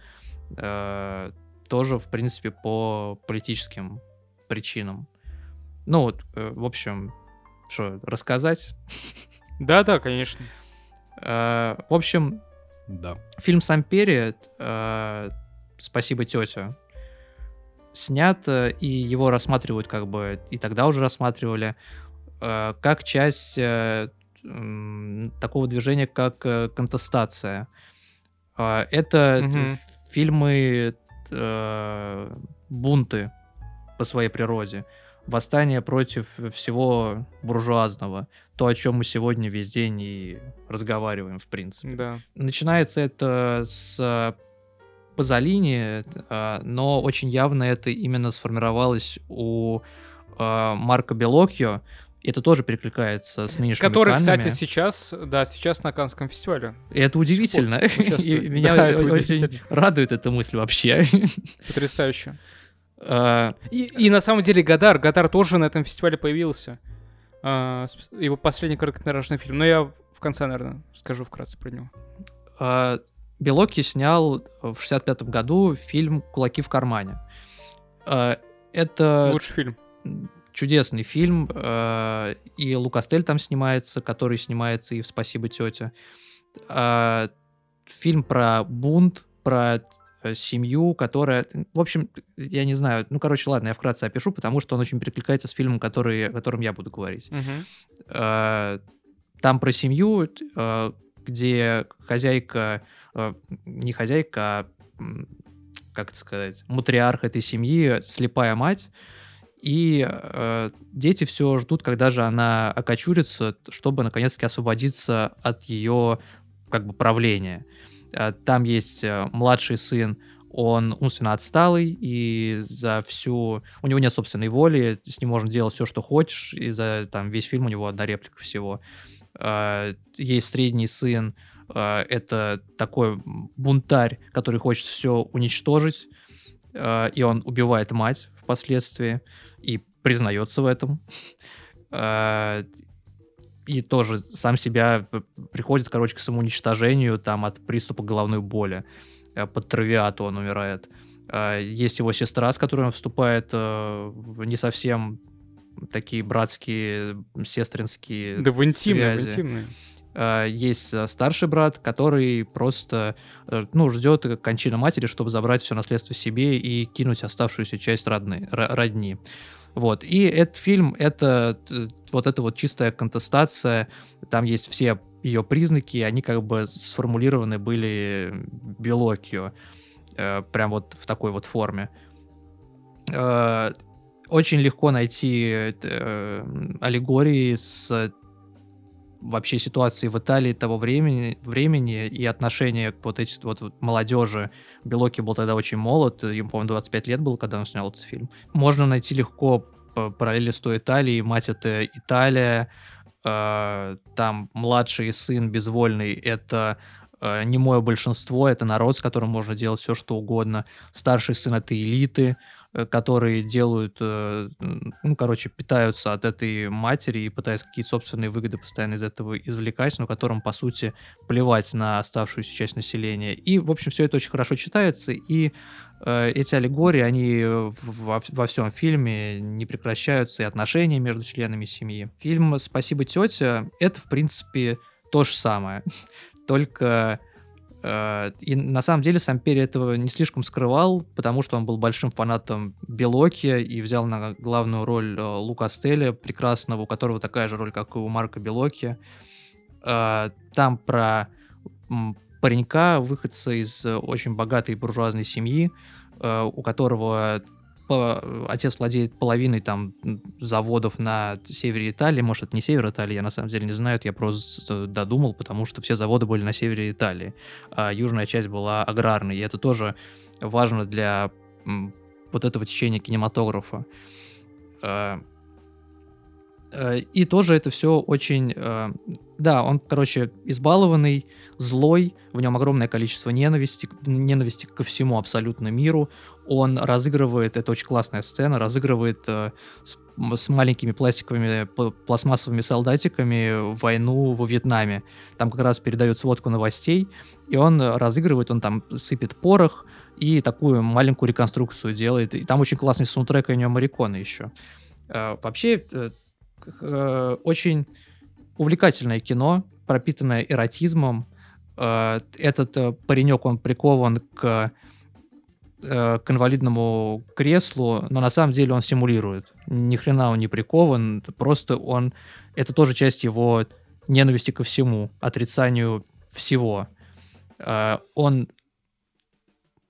Э, Тоже, в принципе, по политическим причинам. Ну, вот, э, в общем, что, рассказать? Да-да, конечно. Э, В общем, Да. фильм «Сампери», э, «Спасибо, тетя», снят, э, и его рассматривают как бы, и тогда уже рассматривали, как часть такого движения, как контестация. Это Мгм. фильмы бунты по своей природе. Восстание против всего буржуазного. То, о чем мы сегодня весь день и разговариваем, в принципе. Да. Начинается это с Пазолини, э, но очень явно это именно сформировалось у э, Марка Белокио. Это тоже перекликается с нынешними Который, Каннами. кстати, сейчас, да, сейчас на Канском фестивале. И это удивительно. <laughs> И. Меня Да, это очень удивительно. радует эта мысль вообще. Потрясающе. Э, И, и на самом деле Гадар, Гадар тоже на этом фестивале появился. А, его последний короткометражный фильм. Но я в конце, наверное, скажу вкратце про него. э, Белоки снял в 65 году фильм «Кулаки в кармане». Э, Это Лучший фильм. чудесный фильм, э, и Лукастель там снимается, который снимается и в «Спасибо, тетя». Э, Фильм про бунт, про семью, которая... В общем, я не знаю. Ну, короче, ладно, я вкратце опишу, потому что он очень перекликается с фильмом, который, о котором я буду говорить. Э, Там про семью, э, где хозяйка, э, не хозяйка, а, как это сказать, матриарх этой семьи, слепая мать, и э, дети все ждут, когда же она окочурится, чтобы наконец-таки освободиться от ее как бы правления. Э, Там есть э, младший сын, он умственно отсталый, и за всю... У него нет собственной воли, с ним можно делать все, что хочешь, и за там, весь фильм у него одна реплика всего. Э, Есть средний сын, э, это такой бунтарь, который хочет все уничтожить, э, и он убивает мать впоследствии, и признается в этом. <laughs> Э, И тоже сам себя п- приходит, короче, к самоуничтожению там от приступа головной боли. Э, Под травиату он умирает. Э, Есть его сестра, с которой он вступает э, в не совсем такие братские, сестринские Да в интимные, в связи. интимные. Э, есть э, старший брат, который просто, э, ну, ждет кончины матери, чтобы забрать все наследство себе и кинуть оставшуюся часть родны, ро- родни. Вот. И этот фильм — это э, вот эта вот чистая контестация. Там есть все ее признаки, они как бы сформулированы были Белокио. э, Прям вот в такой вот форме. Э, Очень легко найти э, аллегории с вообще ситуации в Италии того времени, времени и отношения к вот эти вот, вот молодежи. Белоки был тогда очень молод, ему, по-моему, 25 лет было, когда он снял этот фильм. Можно найти легко параллели с той Италией. Мать — это Италия, э, там младший сын безвольный — это э, немое большинство, это народ, с которым можно делать все, что угодно. Старший сын — это элиты, которые делают, э, ну, короче, питаются от этой матери и пытаются какие-то собственные выгоды постоянно из этого извлекать, но которым, по сути, плевать на оставшуюся часть населения. И, в общем, все это очень хорошо читается, и э, эти аллегории, они э, во, во всем фильме не прекращаются, и отношения между членами семьи. Фильм «Спасибо, тетя» — это, в принципе, то же самое, <laughs> только Э, И на самом деле сам Перри этого не слишком скрывал, потому что он был большим фанатом Белоки и взял на главную роль э, Лука Стеля, прекрасного, у которого такая же роль, как и у Марка Белоки. Э, Там про паренька, выходца из э, очень богатой буржуазной семьи, э, у которого по, отец владеет половиной там заводов на севере Италии. Может, это не север Италии, я на самом деле не знаю, это я просто додумал, потому что все заводы были на севере Италии, а южная часть была аграрной. И это тоже важно для вот этого течения кинематографа. Э, и тоже это все очень... Э, да, он, короче, избалованный, злой, в нем огромное количество ненависти, ненависти ко всему абсолютно миру. Он разыгрывает, это очень классная сцена, разыгрывает э, с, с маленькими пластиковыми пластмассовыми солдатиками войну во Вьетнаме. Там как раз передают сводку новостей, и он разыгрывает, он там сыпет порох и такую маленькую реконструкцию делает. И там очень классный саундтрек у него Марикона еще. Вообще, э, очень увлекательное кино, пропитанное эротизмом. Э, этот э, паренек, он прикован к, к инвалидному креслу, но на самом деле он симулирует. Ни хрена он не прикован, просто он... Это тоже часть его ненависти ко всему, отрицанию всего. Он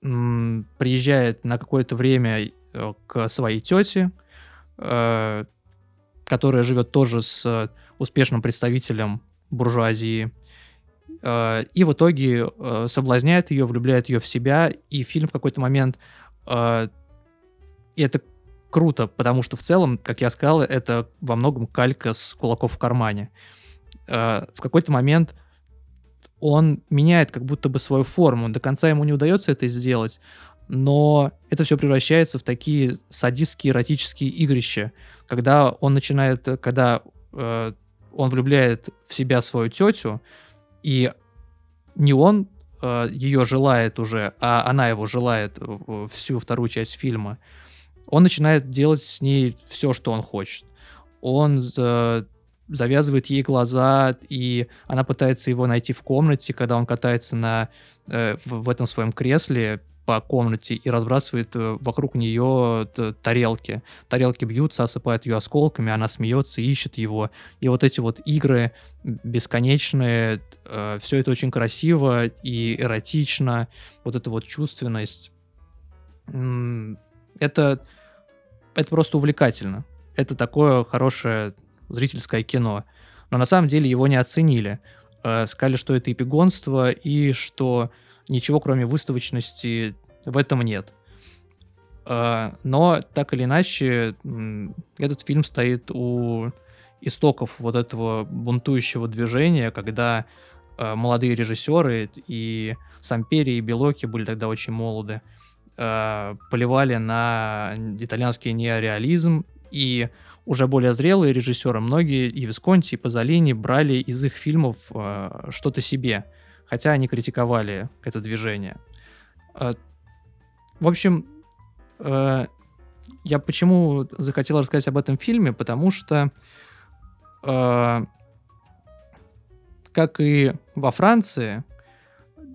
приезжает на какое-то время к своей тете, которая живет тоже с э, успешным представителем буржуазии. Э, и в итоге э, соблазняет ее, влюбляет ее в себя, и фильм в какой-то момент... И это круто, потому что в целом, как я сказал, это во многом калька с кулаков в кармане. В какой-то момент он меняет как будто бы свою форму. До конца ему не удается это сделать, но это все превращается в такие садистские эротические игрища, когда он начинает, когда э, он влюбляет в себя свою тетю, и не он э, ее желает уже, а она его желает всю вторую часть фильма, он начинает делать с ней все, что он хочет. Он э, завязывает ей глаза, и она пытается его найти в комнате, когда он катается на, э, в, в этом своем кресле, по комнате и разбрасывает э, вокруг нее тарелки. Тарелки бьются, осыпают ее осколками, она смеется, ищет его. И вот эти вот игры бесконечные, э, все это очень красиво и эротично. Вот эта вот чувственность. Это, это просто увлекательно. Это такое хорошее зрительское кино. Но на самом деле его не оценили. Э, сказали, что это эпигонство и что ничего кроме выставочности в этом нет. А, но так или иначе, этот фильм стоит у истоков вот этого бунтующего движения, когда а, молодые режиссеры и Сампери и Белоки были тогда очень молоды, а, поливали на итальянский неореализм, и уже более зрелые режиссеры, многие и Висконти, и Пазолини брали из их фильмов что-то себе – хотя они критиковали это движение. А, в общем, э, я почему захотел рассказать об этом фильме, потому что, э, как и во Франции,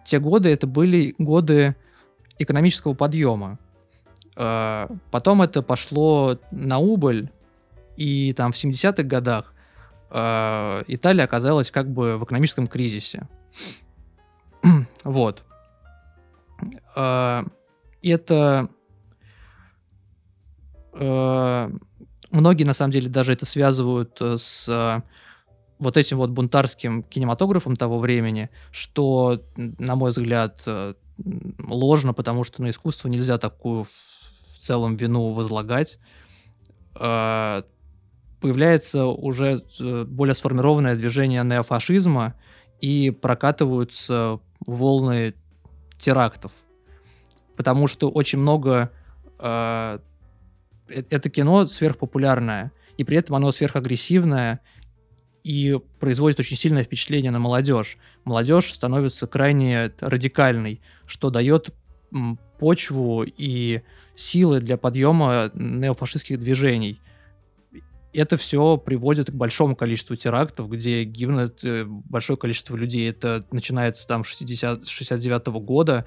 те годы это были годы экономического подъема. Э, потом это пошло на убыль, и там в 70-х годах Италия оказалась как бы в экономическом кризисе. Вот. А, это... А, многие, на самом деле, даже это связывают э, с а, вот этим вот бунтарским кинематографом того времени, что, на мой взгляд, э, ложно, потому что на искусство нельзя такую в целом вину возлагать. Появляется уже э, более сформированное движение неофашизма, и прокатываются волны терактов. Потому что очень много... Э, э, это кино сверхпопулярное, и при этом оно сверхагрессивное, и производит очень сильное впечатление на молодежь. Молодежь становится крайне радикальной, что дает почву и силы для подъема неофашистских движений это все приводит к большому количеству терактов, где гибнет э, большое количество людей. Это начинается там 60, 69 -го года,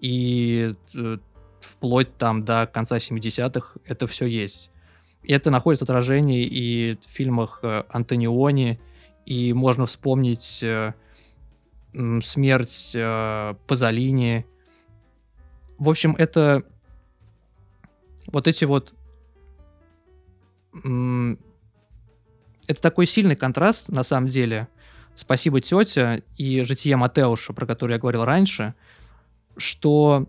и э, вплоть там до конца 70-х это все есть. Это находит отражение и в фильмах э, Антониони, и можно вспомнить смерть Пазолини. В общем, это вот эти вот... Это такой сильный контраст, на самом деле. Спасибо, тетя и житие Матеуша, про который я говорил раньше, что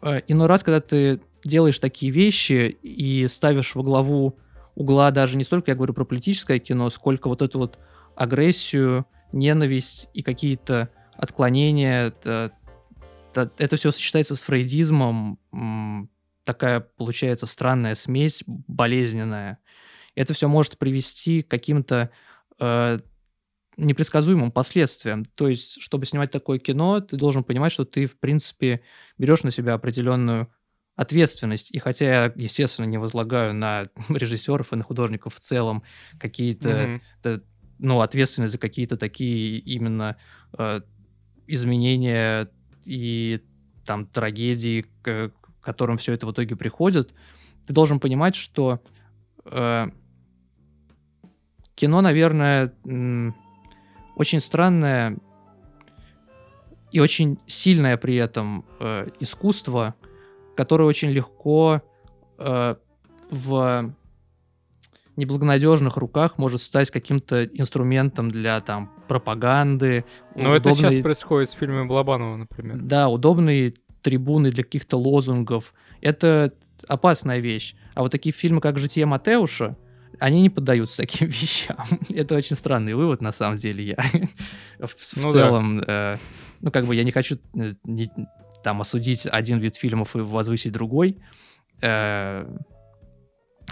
э, иной раз, когда ты делаешь такие вещи и ставишь во главу угла даже не столько, я говорю про политическое кино, сколько вот эту вот агрессию, ненависть и какие-то отклонения. Это, это, все сочетается с фрейдизмом. Такая получается странная смесь, болезненная. Это все может привести к каким-то э, непредсказуемым последствиям. То есть, чтобы снимать такое кино, ты должен понимать, что ты, в принципе, берешь на себя определенную ответственность. И хотя я, естественно, не возлагаю на <laughs> режиссеров и на художников в целом какие-то т- ну, ответственность за какие-то такие именно э, изменения и там трагедии, к которым все это в итоге приходит, ты должен понимать, что э, кино, наверное, очень странное и очень сильное при этом э, искусство, которое очень легко э, в неблагонадежных руках может стать каким-то инструментом для там пропаганды. Ну, это сейчас происходит с фильмом Балабанова, например. да, удобные трибуны для каких-то лозунгов. Это опасная вещь. А вот такие фильмы, как «Житие Матеуша», они не поддаются таким <laughs> вещам. Это очень странный вывод, на самом деле, я в, в Ну да. целом... э, ну, как бы я не хочу э, не- там осудить один вид фильмов и возвысить другой. Э,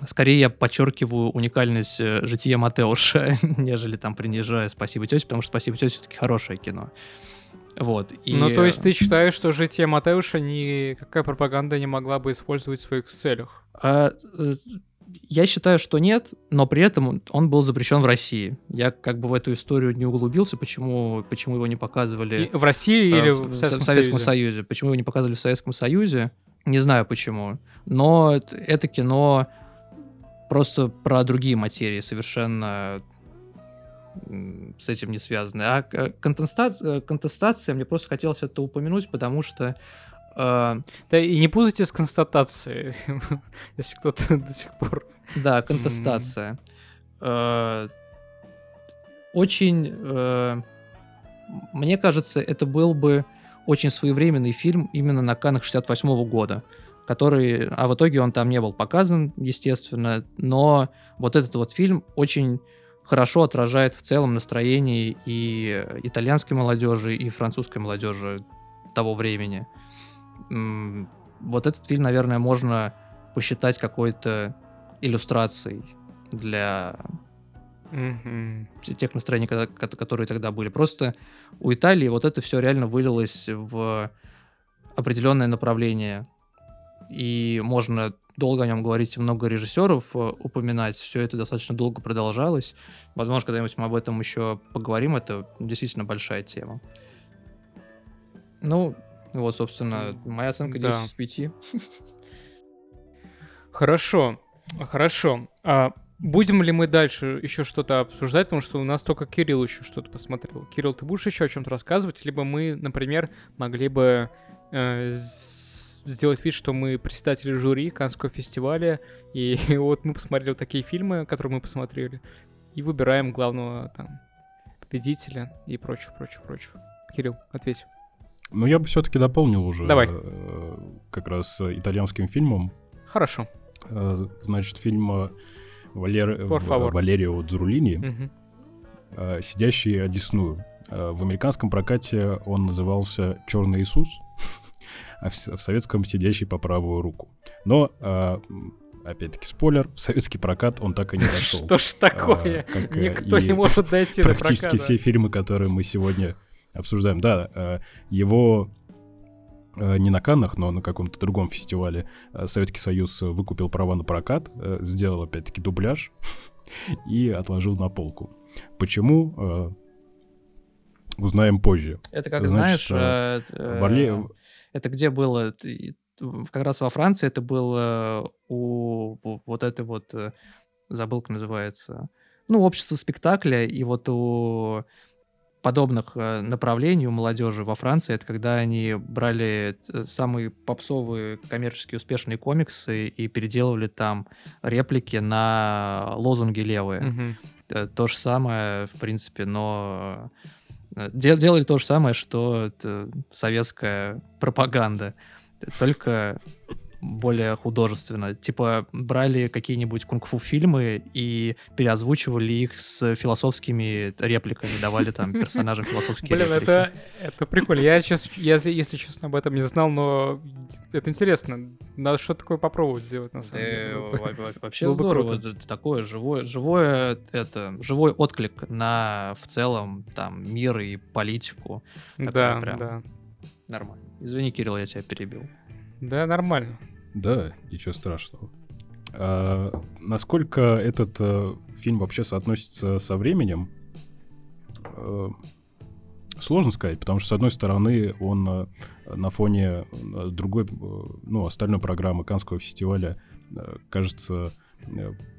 Скорее я подчеркиваю уникальность э, жития Матеуша, <laughs> нежели там принижаю «Спасибо, тетя», потому что «Спасибо, тетя» все-таки хорошее кино. Вот. И, Ну, то есть ты считаешь, что житие Матеуша никакая пропаганда не могла бы использовать в своих целях? А, э, я считаю, что нет, но при этом он- был запрещен в России. Я как бы в эту историю не углубился, почему, почему его не показывали И в России э, или в, в в Советском, Советском Союзе? Союзе. Почему его не показывали в Советском Союзе, не знаю почему. Но это- кино просто про другие материи, совершенно с этим не связаны. А к- контеста- э, контестация, мне просто хотелось это упомянуть, потому что э, Да и не путайте с констатацией, <laughs> если кто-то <laughs> до сих пор... Да, контестация. Э, Очень, э, мне кажется, это был бы очень своевременный фильм именно на Каннах 68 года, который, а в итоге он там не был показан, естественно, но вот этот вот фильм очень хорошо отражает в целом настроение и итальянской молодежи, и французской молодежи того времени. Вот этот фильм, наверное, можно посчитать какой-то иллюстрацией для те- тех настроений, которые тогда были. Просто у Италии вот это все реально вылилось в определенное направление. И можно долго о нем говорить, много режиссеров э, упоминать. Все это достаточно долго продолжалось. Возможно, когда-нибудь мы об этом еще поговорим. Это действительно большая тема. Ну, вот, собственно, моя оценка Да. 10 из 5. Хорошо, хорошо. А будем ли мы дальше еще что-то обсуждать, потому что у нас только Кирилл еще что-то посмотрел. Кирилл, ты будешь еще о чем-то рассказывать? Либо мы, например, могли бы э, сделать вид, что мы председатели жюри Каннского фестиваля, и <laughs> вот мы посмотрели вот такие фильмы, которые мы посмотрели, и выбираем главного там победителя и прочее, прочее, прочее. Кирилл, ответь. Ну, я бы все-таки дополнил уже Давай. э, как раз итальянским фильмом. Хорошо. Э, Значит, фильм э, Валер... Валерио Дзурулини э, «Сидящий Одесную». В американском прокате он назывался «Черный Иисус», а в в советском «Сидящий по правую руку». Но, э, опять-таки, спойлер, в советский прокат он так и не <laughs> дошел. Что ж такое? А, э, Никто не может дойти до практически все фильмы, которые мы сегодня обсуждаем. Да, э, его не на Каннах, но на каком-то другом фестивале Советский Союз выкупил права на прокат, э, сделал опять-таки дубляж и отложил на полку. Почему? Узнаем позже. Это как, Значит, знаешь, э, э, это где было? Как раз во Франции это было у в- вот этой вот, э, забыл, как называется, ну, общество спектакля, и вот у подобных э, направлений у молодежи во Франции, это когда они брали э, самые попсовые коммерчески успешные комиксы и переделывали там реплики на лозунги левые. Мгм. То же самое, в принципе, но э, дел- делали то же самое, что это советская пропаганда, только более художественно. Типа брали какие-нибудь кунг-фу фильмы и переозвучивали их с философскими репликами, давали там <laughs> персонажам философские Блин, реплики. это, это прикольно. Я, сейчас, я, если честно, об этом не знал, но это интересно. Надо что-то такое попробовать сделать, на самом деле. во- во- Вообще было здорово, это такое живое, живое, это, живой отклик на в целом там мир и политику. Да, да. Нормально. Извини, Кирилл, я тебя перебил. Да, нормально. Да, ничего страшного. А, насколько этот э, фильм вообще соотносится со временем, э, сложно сказать, потому что, с одной стороны, он э, на фоне э, другой, э, ну, остальной программы Канского фестиваля э, кажется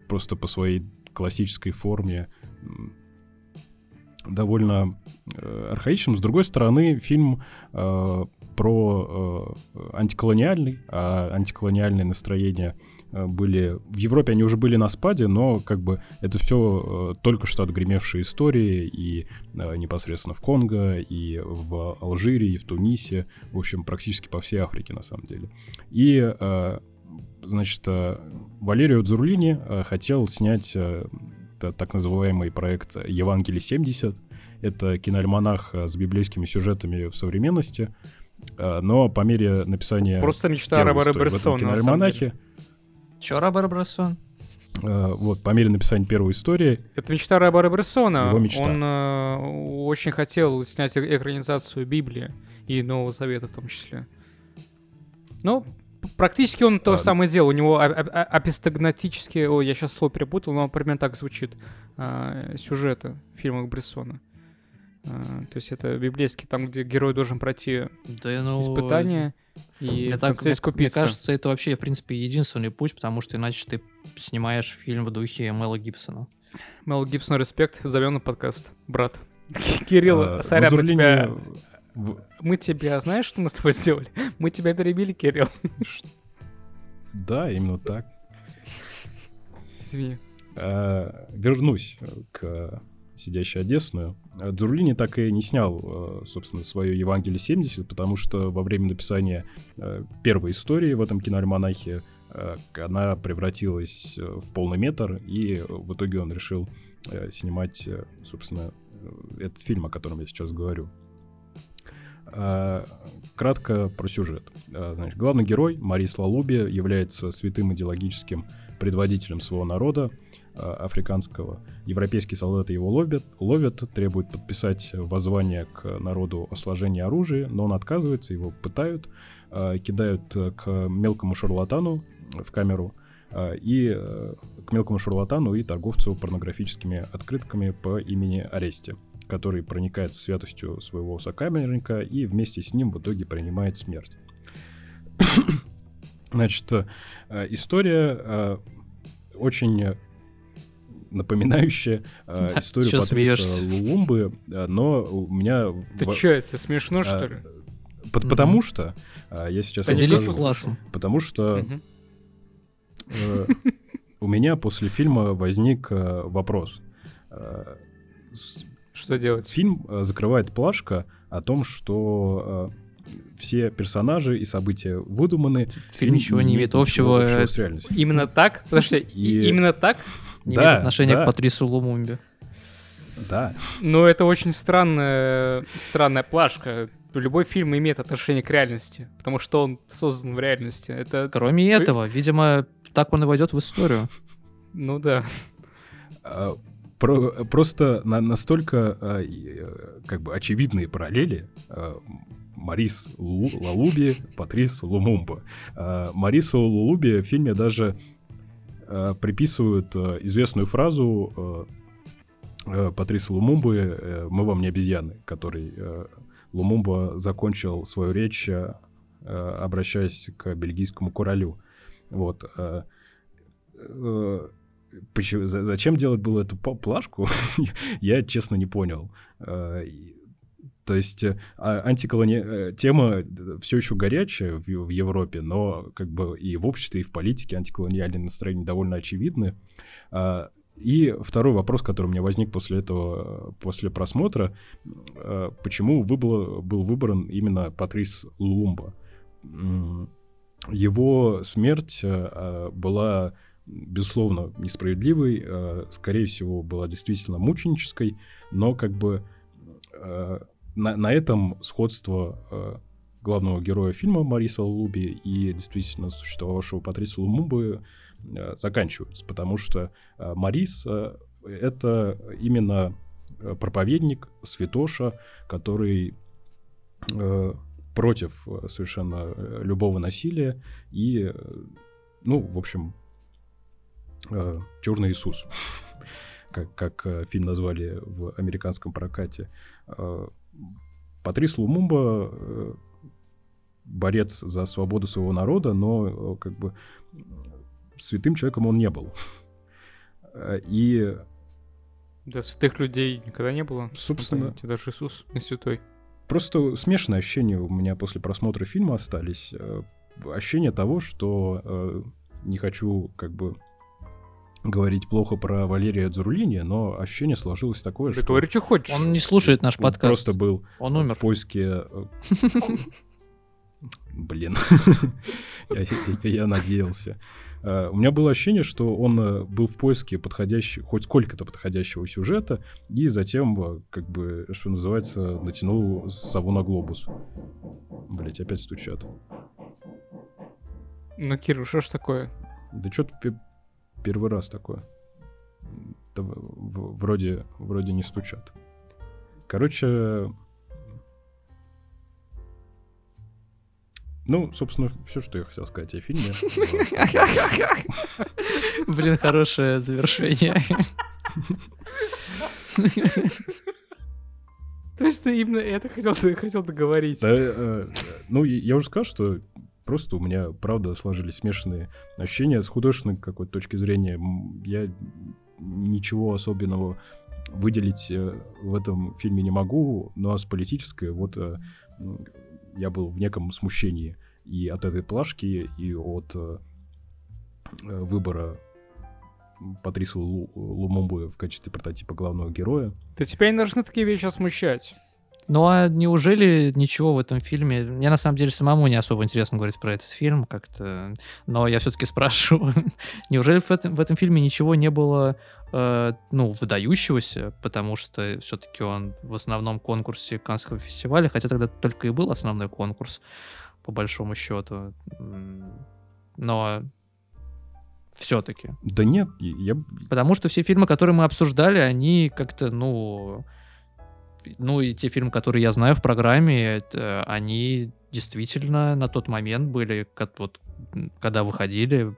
просто по своей классической форме довольно архаичным. С другой стороны, фильм про э, антиколониальный, а антиколониальные настроения э, были... В Европе они уже были на спаде, но как бы это все только что отгремевшие истории и э, непосредственно в Конго, и в Алжире, и в Тунисе, в общем, практически по всей Африке на самом деле. И, э, значит, э, Валерио Дзурлини э, хотел снять э, так называемый проект «Евангелие 70». Это киноальманах э, с библейскими сюжетами в современности, Э, но по мере написания Просто мечта первой Робера истории в этом Брессона, на самом деле. киноальманахе, Че, Робер Брессон? э, вот, по мере написания первой истории, Это мечта Робера Брессона. Его мечта. Он э, очень хотел снять э- экранизацию Библии и Нового Завета в том числе. Ну, практически он то А, же самое делал. У него а- а- а- апистогнатические... Ой, я сейчас слово перепутал, но примерно так звучит. а, сюжеты в фильмах Брессона. А, то есть это библейский, там, где герой должен пройти Да, ну... испытания и Мне, так, мне, мне кажется, это вообще, в принципе, единственный путь, потому что иначе ты снимаешь фильм в духе Мэла Гибсона. Мел Гибсон, респект, зовем на подкаст, брат. <laughs> Кирилл, э, сорян, мы тебя... в- Мы тебя... Знаешь, что мы с тобой сделали? <laughs> Мы тебя перебили, Кирилл. <laughs> Да, именно так. Извини. Э, Вернусь к сидящей Одессную. Э, Дзурлини так и не снял, э, собственно, свое Евангелие 70, потому что во время написания э, первой истории в этом киноальманахе она превратилась в полный метр, и в итоге он решил снимать, собственно, этот фильм, о котором я сейчас говорю. Кратко про сюжет. Значит, главный герой Марис Лалуби является святым идеологическим предводителем своего народа, африканского. Европейские солдаты его ловят, ловят, требуют подписать воззвание к народу о сложении оружия, но он отказывается, его пытают, э, кидают э, к мелкому шарлатану в камеру, э, и э, к мелкому шарлатану и торговцу порнографическими открытками по имени Аресте, который проникает святостью своего сокамерника и вместе с ним в итоге принимает смерть. <coughs> Значит, э, история э, очень э, напоминающая э, историю чё Патриса? Лумбы, э, но у меня... Ты в- чё, это смешно, что а, ли? пот- Потому что э, я сейчас Поделись классом. Потому что э, у меня после фильма возник э, вопрос. Э, Что делать? Фильм закрывает плашка о том, что все персонажи и события выдуманы. Фильм ничего не имеет общего общего с реальностью. Именно так? Подожди, и- именно так? Не Да, имеет отношения да. к Патрису Лумумбе. Да. Ну, это очень странная, странная плашка. Любой фильм имеет отношение к реальности, потому что он создан в реальности. Это, Кроме этого, видимо, так он и войдет в историю. ну да. А, про- просто на- настолько а, э, как бы очевидные параллели а, Марис Лу- Лалуби, Патрис Лумумба. Марису Лалуби в фильме даже а, приписывают а, известную фразу а, а, Патриса Лумумбы э, «Мы вам не обезьяны», который э, Лумумба закончил свою речь, э, э, обращаясь к бельгийскому королю. Вот. э, э, почему, зачем делать было эту плашку, <laughs> я, честно, не понял. То есть э, а, антиколони... Э, тема все еще горячая в, в Европе, но как бы и в обществе, и в политике антиколониальные настроения довольно очевидны. А, и второй вопрос, который у меня возник после этого, после просмотра, э, почему выбыл, был выбран именно Патрис Лумба? Его смерть была, безусловно, несправедливой, скорее всего, была действительно мученической, но как бы на, на этом сходство э, главного героя фильма Мариса Луби и действительно существовавшего Патриса Лумумбы э, заканчиваются, потому что э, Марис э, это именно э, проповедник, святоша, который э, против э, совершенно э, любого насилия и, ну, в общем, э, черный Иисус, <laughs> как, как фильм назвали в американском прокате. Патрис Лумумба э, борец за свободу своего народа, но э, как бы святым человеком он не был. И... Да, святых людей никогда не было. Собственно... Помните, даже Иисус не святой. Просто смешанные ощущения у меня после просмотра фильма остались. Э, ощущение того, что не хочу как бы говорить плохо про Валерия Дзурлини, но ощущение сложилось такое, да что... говори, что хочешь. Он не слушает наш подкаст. Просто был Он умер. в поиске... э, Блин, я надеялся. Э, у меня было ощущение, что он э, был в поиске подходящего, хоть сколько-то подходящего сюжета, и затем, как бы, что называется, натянул сову на глобус. Блять, опять стучат. Ну, Кир, что ж такое? Да что-то Первый раз такое. В, вроде, вроде не стучат. Короче, ну, собственно, все, что я хотел сказать о фильме. <laughs> Блин, хорошее завершение. То есть ты именно это хотел, ты хотел договорить? Да, э, ну, я уже сказал, что просто у меня, правда, сложились смешанные ощущения с художественной какой-то точки зрения. Я ничего особенного выделить э, в этом фильме не могу, но с политической вот э, я был в неком смущении и от этой плашки, и от э, выбора Патриса Лумумбы в качестве прототипа главного героя. Да тебя не должны такие вещи смущать. Ну а неужели ничего в этом фильме... Мне на самом деле самому не особо интересно говорить про этот фильм как-то, но я все-таки <laughs> спрашиваю, неужели в этом, в этом фильме ничего не было, э, ну, выдающегося, потому что все-таки он в основном конкурсе Канского фестиваля, хотя тогда только и был основной конкурс, по большому счету. Но все-таки. Да нет, я... Потому что все фильмы, которые мы обсуждали, они как-то, ну ну и те фильмы, которые я знаю в программе, это, они действительно на тот момент были, как, вот, когда выходили,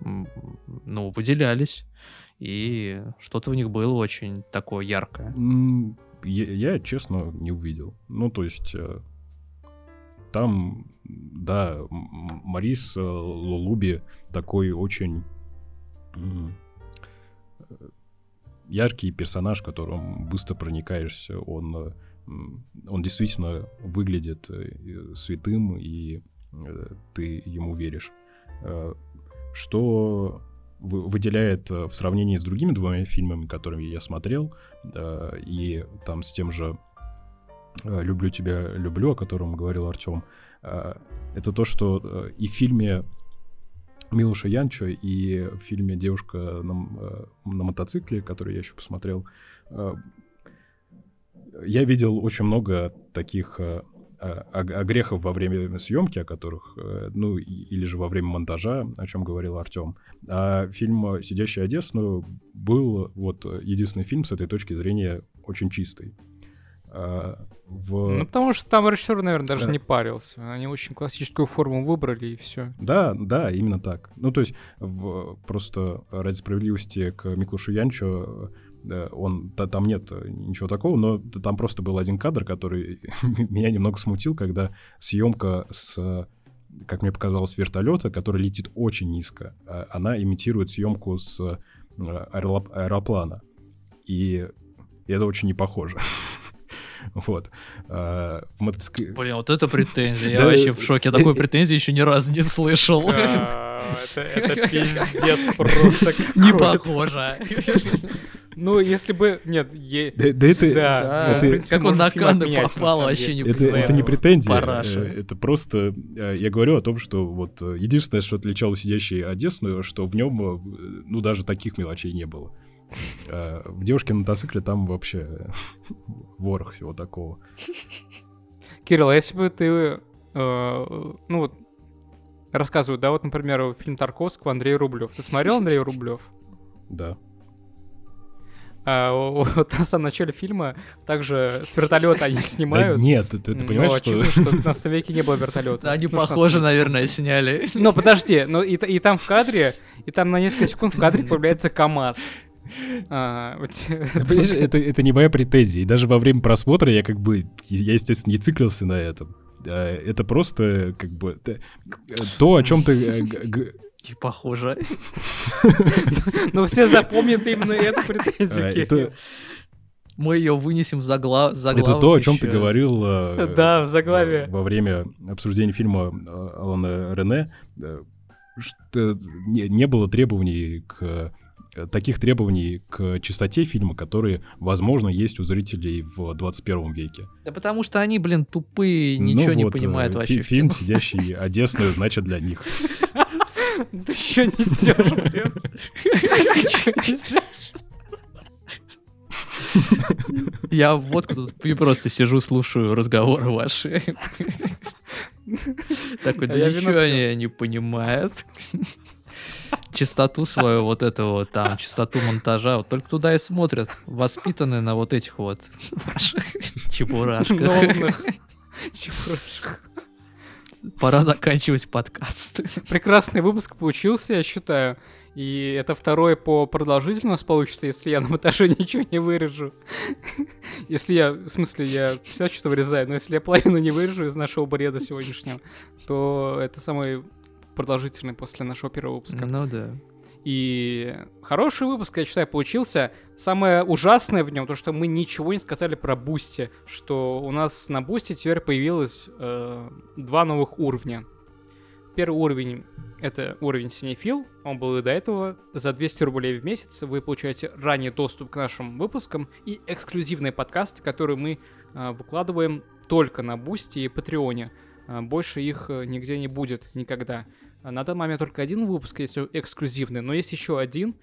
ну, выделялись. И что-то в них было очень такое яркое. Я, я честно, не увидел. Ну, то есть, э, там, да, Марис э, Лулуби такой очень яркий персонаж, которым быстро проникаешься. Он он действительно выглядит э, святым, и э, ты ему веришь. Э, что выделяет в сравнении с другими двумя фильмами, которые я смотрел, и там с тем же «Люблю тебя, люблю», о котором говорил Артем, это то, что и в фильме Милуша Янчо, и в фильме «Девушка на, на мотоцикле», который я еще посмотрел, я видел очень много таких э, о, о грехов во время съемки, о которых, э, ну, или же во время монтажа, о чем говорил Артем. А фильм «Сидящий Одессу» был вот единственный фильм с этой точки зрения очень чистый. А, в... Ну, потому что там режиссер, наверное, даже да. не парился. Они очень классическую форму выбрали, и все. Да, да, именно так. Ну, то есть, в, просто ради справедливости к Миклушу Янчо он, да, там нет ничего такого, но там просто был один кадр, который <laughs> меня немного смутил, когда съемка с, как мне показалось, вертолета, который летит очень низко, она имитирует съемку с аэроплана. И это очень не похоже. <laughs> Вот. А, в мотоцикл... Блин, вот это претензия. Я вообще в шоке. Такой претензии еще ни разу не слышал. Это пиздец просто. Не похоже. Ну, если бы... Нет, Да это... Да, как он на Канны попал, вообще не Это не претензия. Э, это просто... Э, я говорю о том, что вот э, единственное, что отличало сидящий Одессу, что в нем, ну, даже таких мелочей не было. В девушке на мотоцикле там вообще ворох всего такого. Кирилл, а если бы ты, ну вот, рассказывают, да, вот, например, фильм Тарковского Андрей Рублев. Ты смотрел Андрей Рублев? Да. А, вот на самом начале фильма также с вертолета они снимают. Да нет, ты, ты, ты понимаешь, ну, очевидно, что... что в 19 веке не было вертолета. Они ну, похоже, наверное, сняли. Ну, подожди, ну и, и там в кадре, и там на несколько секунд в кадре <laughs> появляется КАМАЗ. <laughs> А, <laughs> это, это не моя претензия. И даже во время просмотра я как бы, я, естественно, не циклился на этом. А, это просто как бы то, о чем ты... Э, не похоже. <laughs> Но все запомнят именно эту претензию. Мы ее вынесем в заглав... Это то, о чем ты говорил э, да, в заглаве. во время обсуждения фильма э, Алана Рене, что не было требований к таких требований к чистоте фильма, которые, возможно, есть у зрителей в 21 веке. Да потому что они, блин, тупые, ну ничего ну, не вот, понимают фи- вообще. Фильм, сидящий Одессую, значит, для них. Ты что несешь, блин? Я вот тут просто сижу, слушаю разговоры ваши. Такой, да ничего они не понимают чистоту свою вот этого там, чистоту монтажа, вот только туда и смотрят, воспитанные на вот этих вот ваших чебурашках. Чебурашках. Пора заканчивать подкаст. Прекрасный выпуск получился, я считаю. И это второй по продолжительности получится, если я на монтаже ничего не вырежу. Если я, в смысле, я все что вырезаю, но если я половину не вырежу из нашего бреда сегодняшнего, то это самый продолжительный после нашего первого выпуска. Ну да. И хороший выпуск, я считаю, получился. Самое ужасное в нем, то, что мы ничего не сказали про Boosty, что у нас на Boosty теперь появилось э, два новых уровня. Первый уровень — это уровень Синефил, он был и до этого. За 200 рублей в месяц вы получаете ранний доступ к нашим выпускам и эксклюзивные подкасты, которые мы э, выкладываем только на Boosty и Patreon е. Э, больше их э, нигде не будет никогда. А на данный момент только один выпуск есть эксклюзивный, но есть еще один,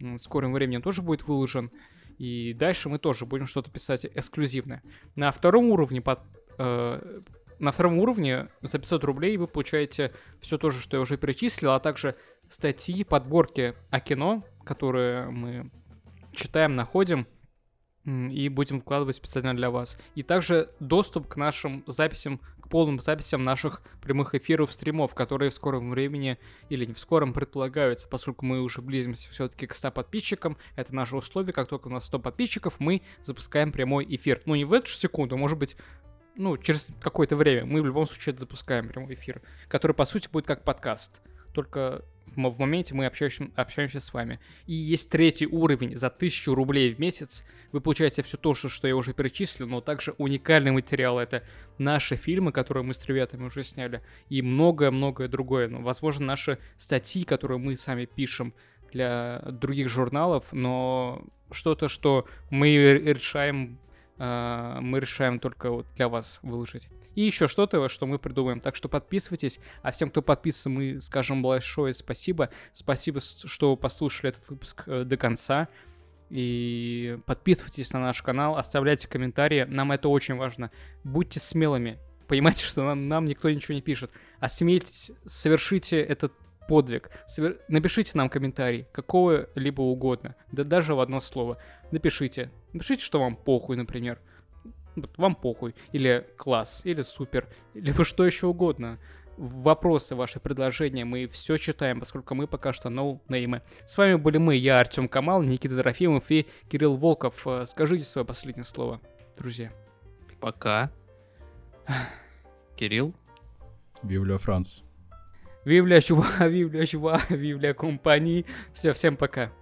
в скором времени тоже будет выложен. И дальше мы тоже будем что-то писать эксклюзивное. На втором уровне под, э, на втором уровне за 500 рублей вы получаете все то же, что я уже перечислил, а также статьи, подборки о кино, которые мы читаем, находим и будем вкладывать специально для вас. И также доступ к нашим записям полным записям наших прямых эфиров, стримов, которые в скором времени или не в скором предполагаются, поскольку мы уже близимся все-таки к 100 подписчикам. Это наше условие, как только у нас 100 подписчиков, мы запускаем прямой эфир. Ну, не в эту же секунду, может быть, ну, через какое-то время. Мы в любом случае запускаем прямой эфир, который, по сути, будет как подкаст. Только в моменте мы общаемся, общаемся с вами. И есть третий уровень за 1000 рублей в месяц. Вы получаете все то, что я уже перечислил, но также уникальный материал. Это наши фильмы, которые мы с ребятами уже сняли, и многое-многое другое. Ну, возможно, наши статьи, которые мы сами пишем для других журналов, но что-то, что мы решаем мы решаем только вот для вас выложить. И еще что-то, что мы придумаем. Так что подписывайтесь. А всем, кто подписан, мы скажем большое спасибо. Спасибо, что послушали этот выпуск э, до конца. И подписывайтесь на наш канал, оставляйте комментарии. Нам это очень важно. Будьте смелыми. Понимаете, что нам, нам никто ничего не пишет. Осмелитесь, совершите этот подвиг. Совер... Напишите нам комментарий, какого-либо угодно, да даже в одно слово. Напишите. Напишите, что вам похуй, например. Вот вам похуй. Или класс, или супер, либо что еще угодно. Вопросы, ваши предложения, мы все читаем, поскольку мы пока что ноунеймы. С вами были мы, я, Артем Камал, Никита Дорофимов и Кирилл Волков. Скажите свое последнее слово, друзья. Пока. Кирилл. Библия Франц. Vive la joie, vive la compagnie. Все, всем пока.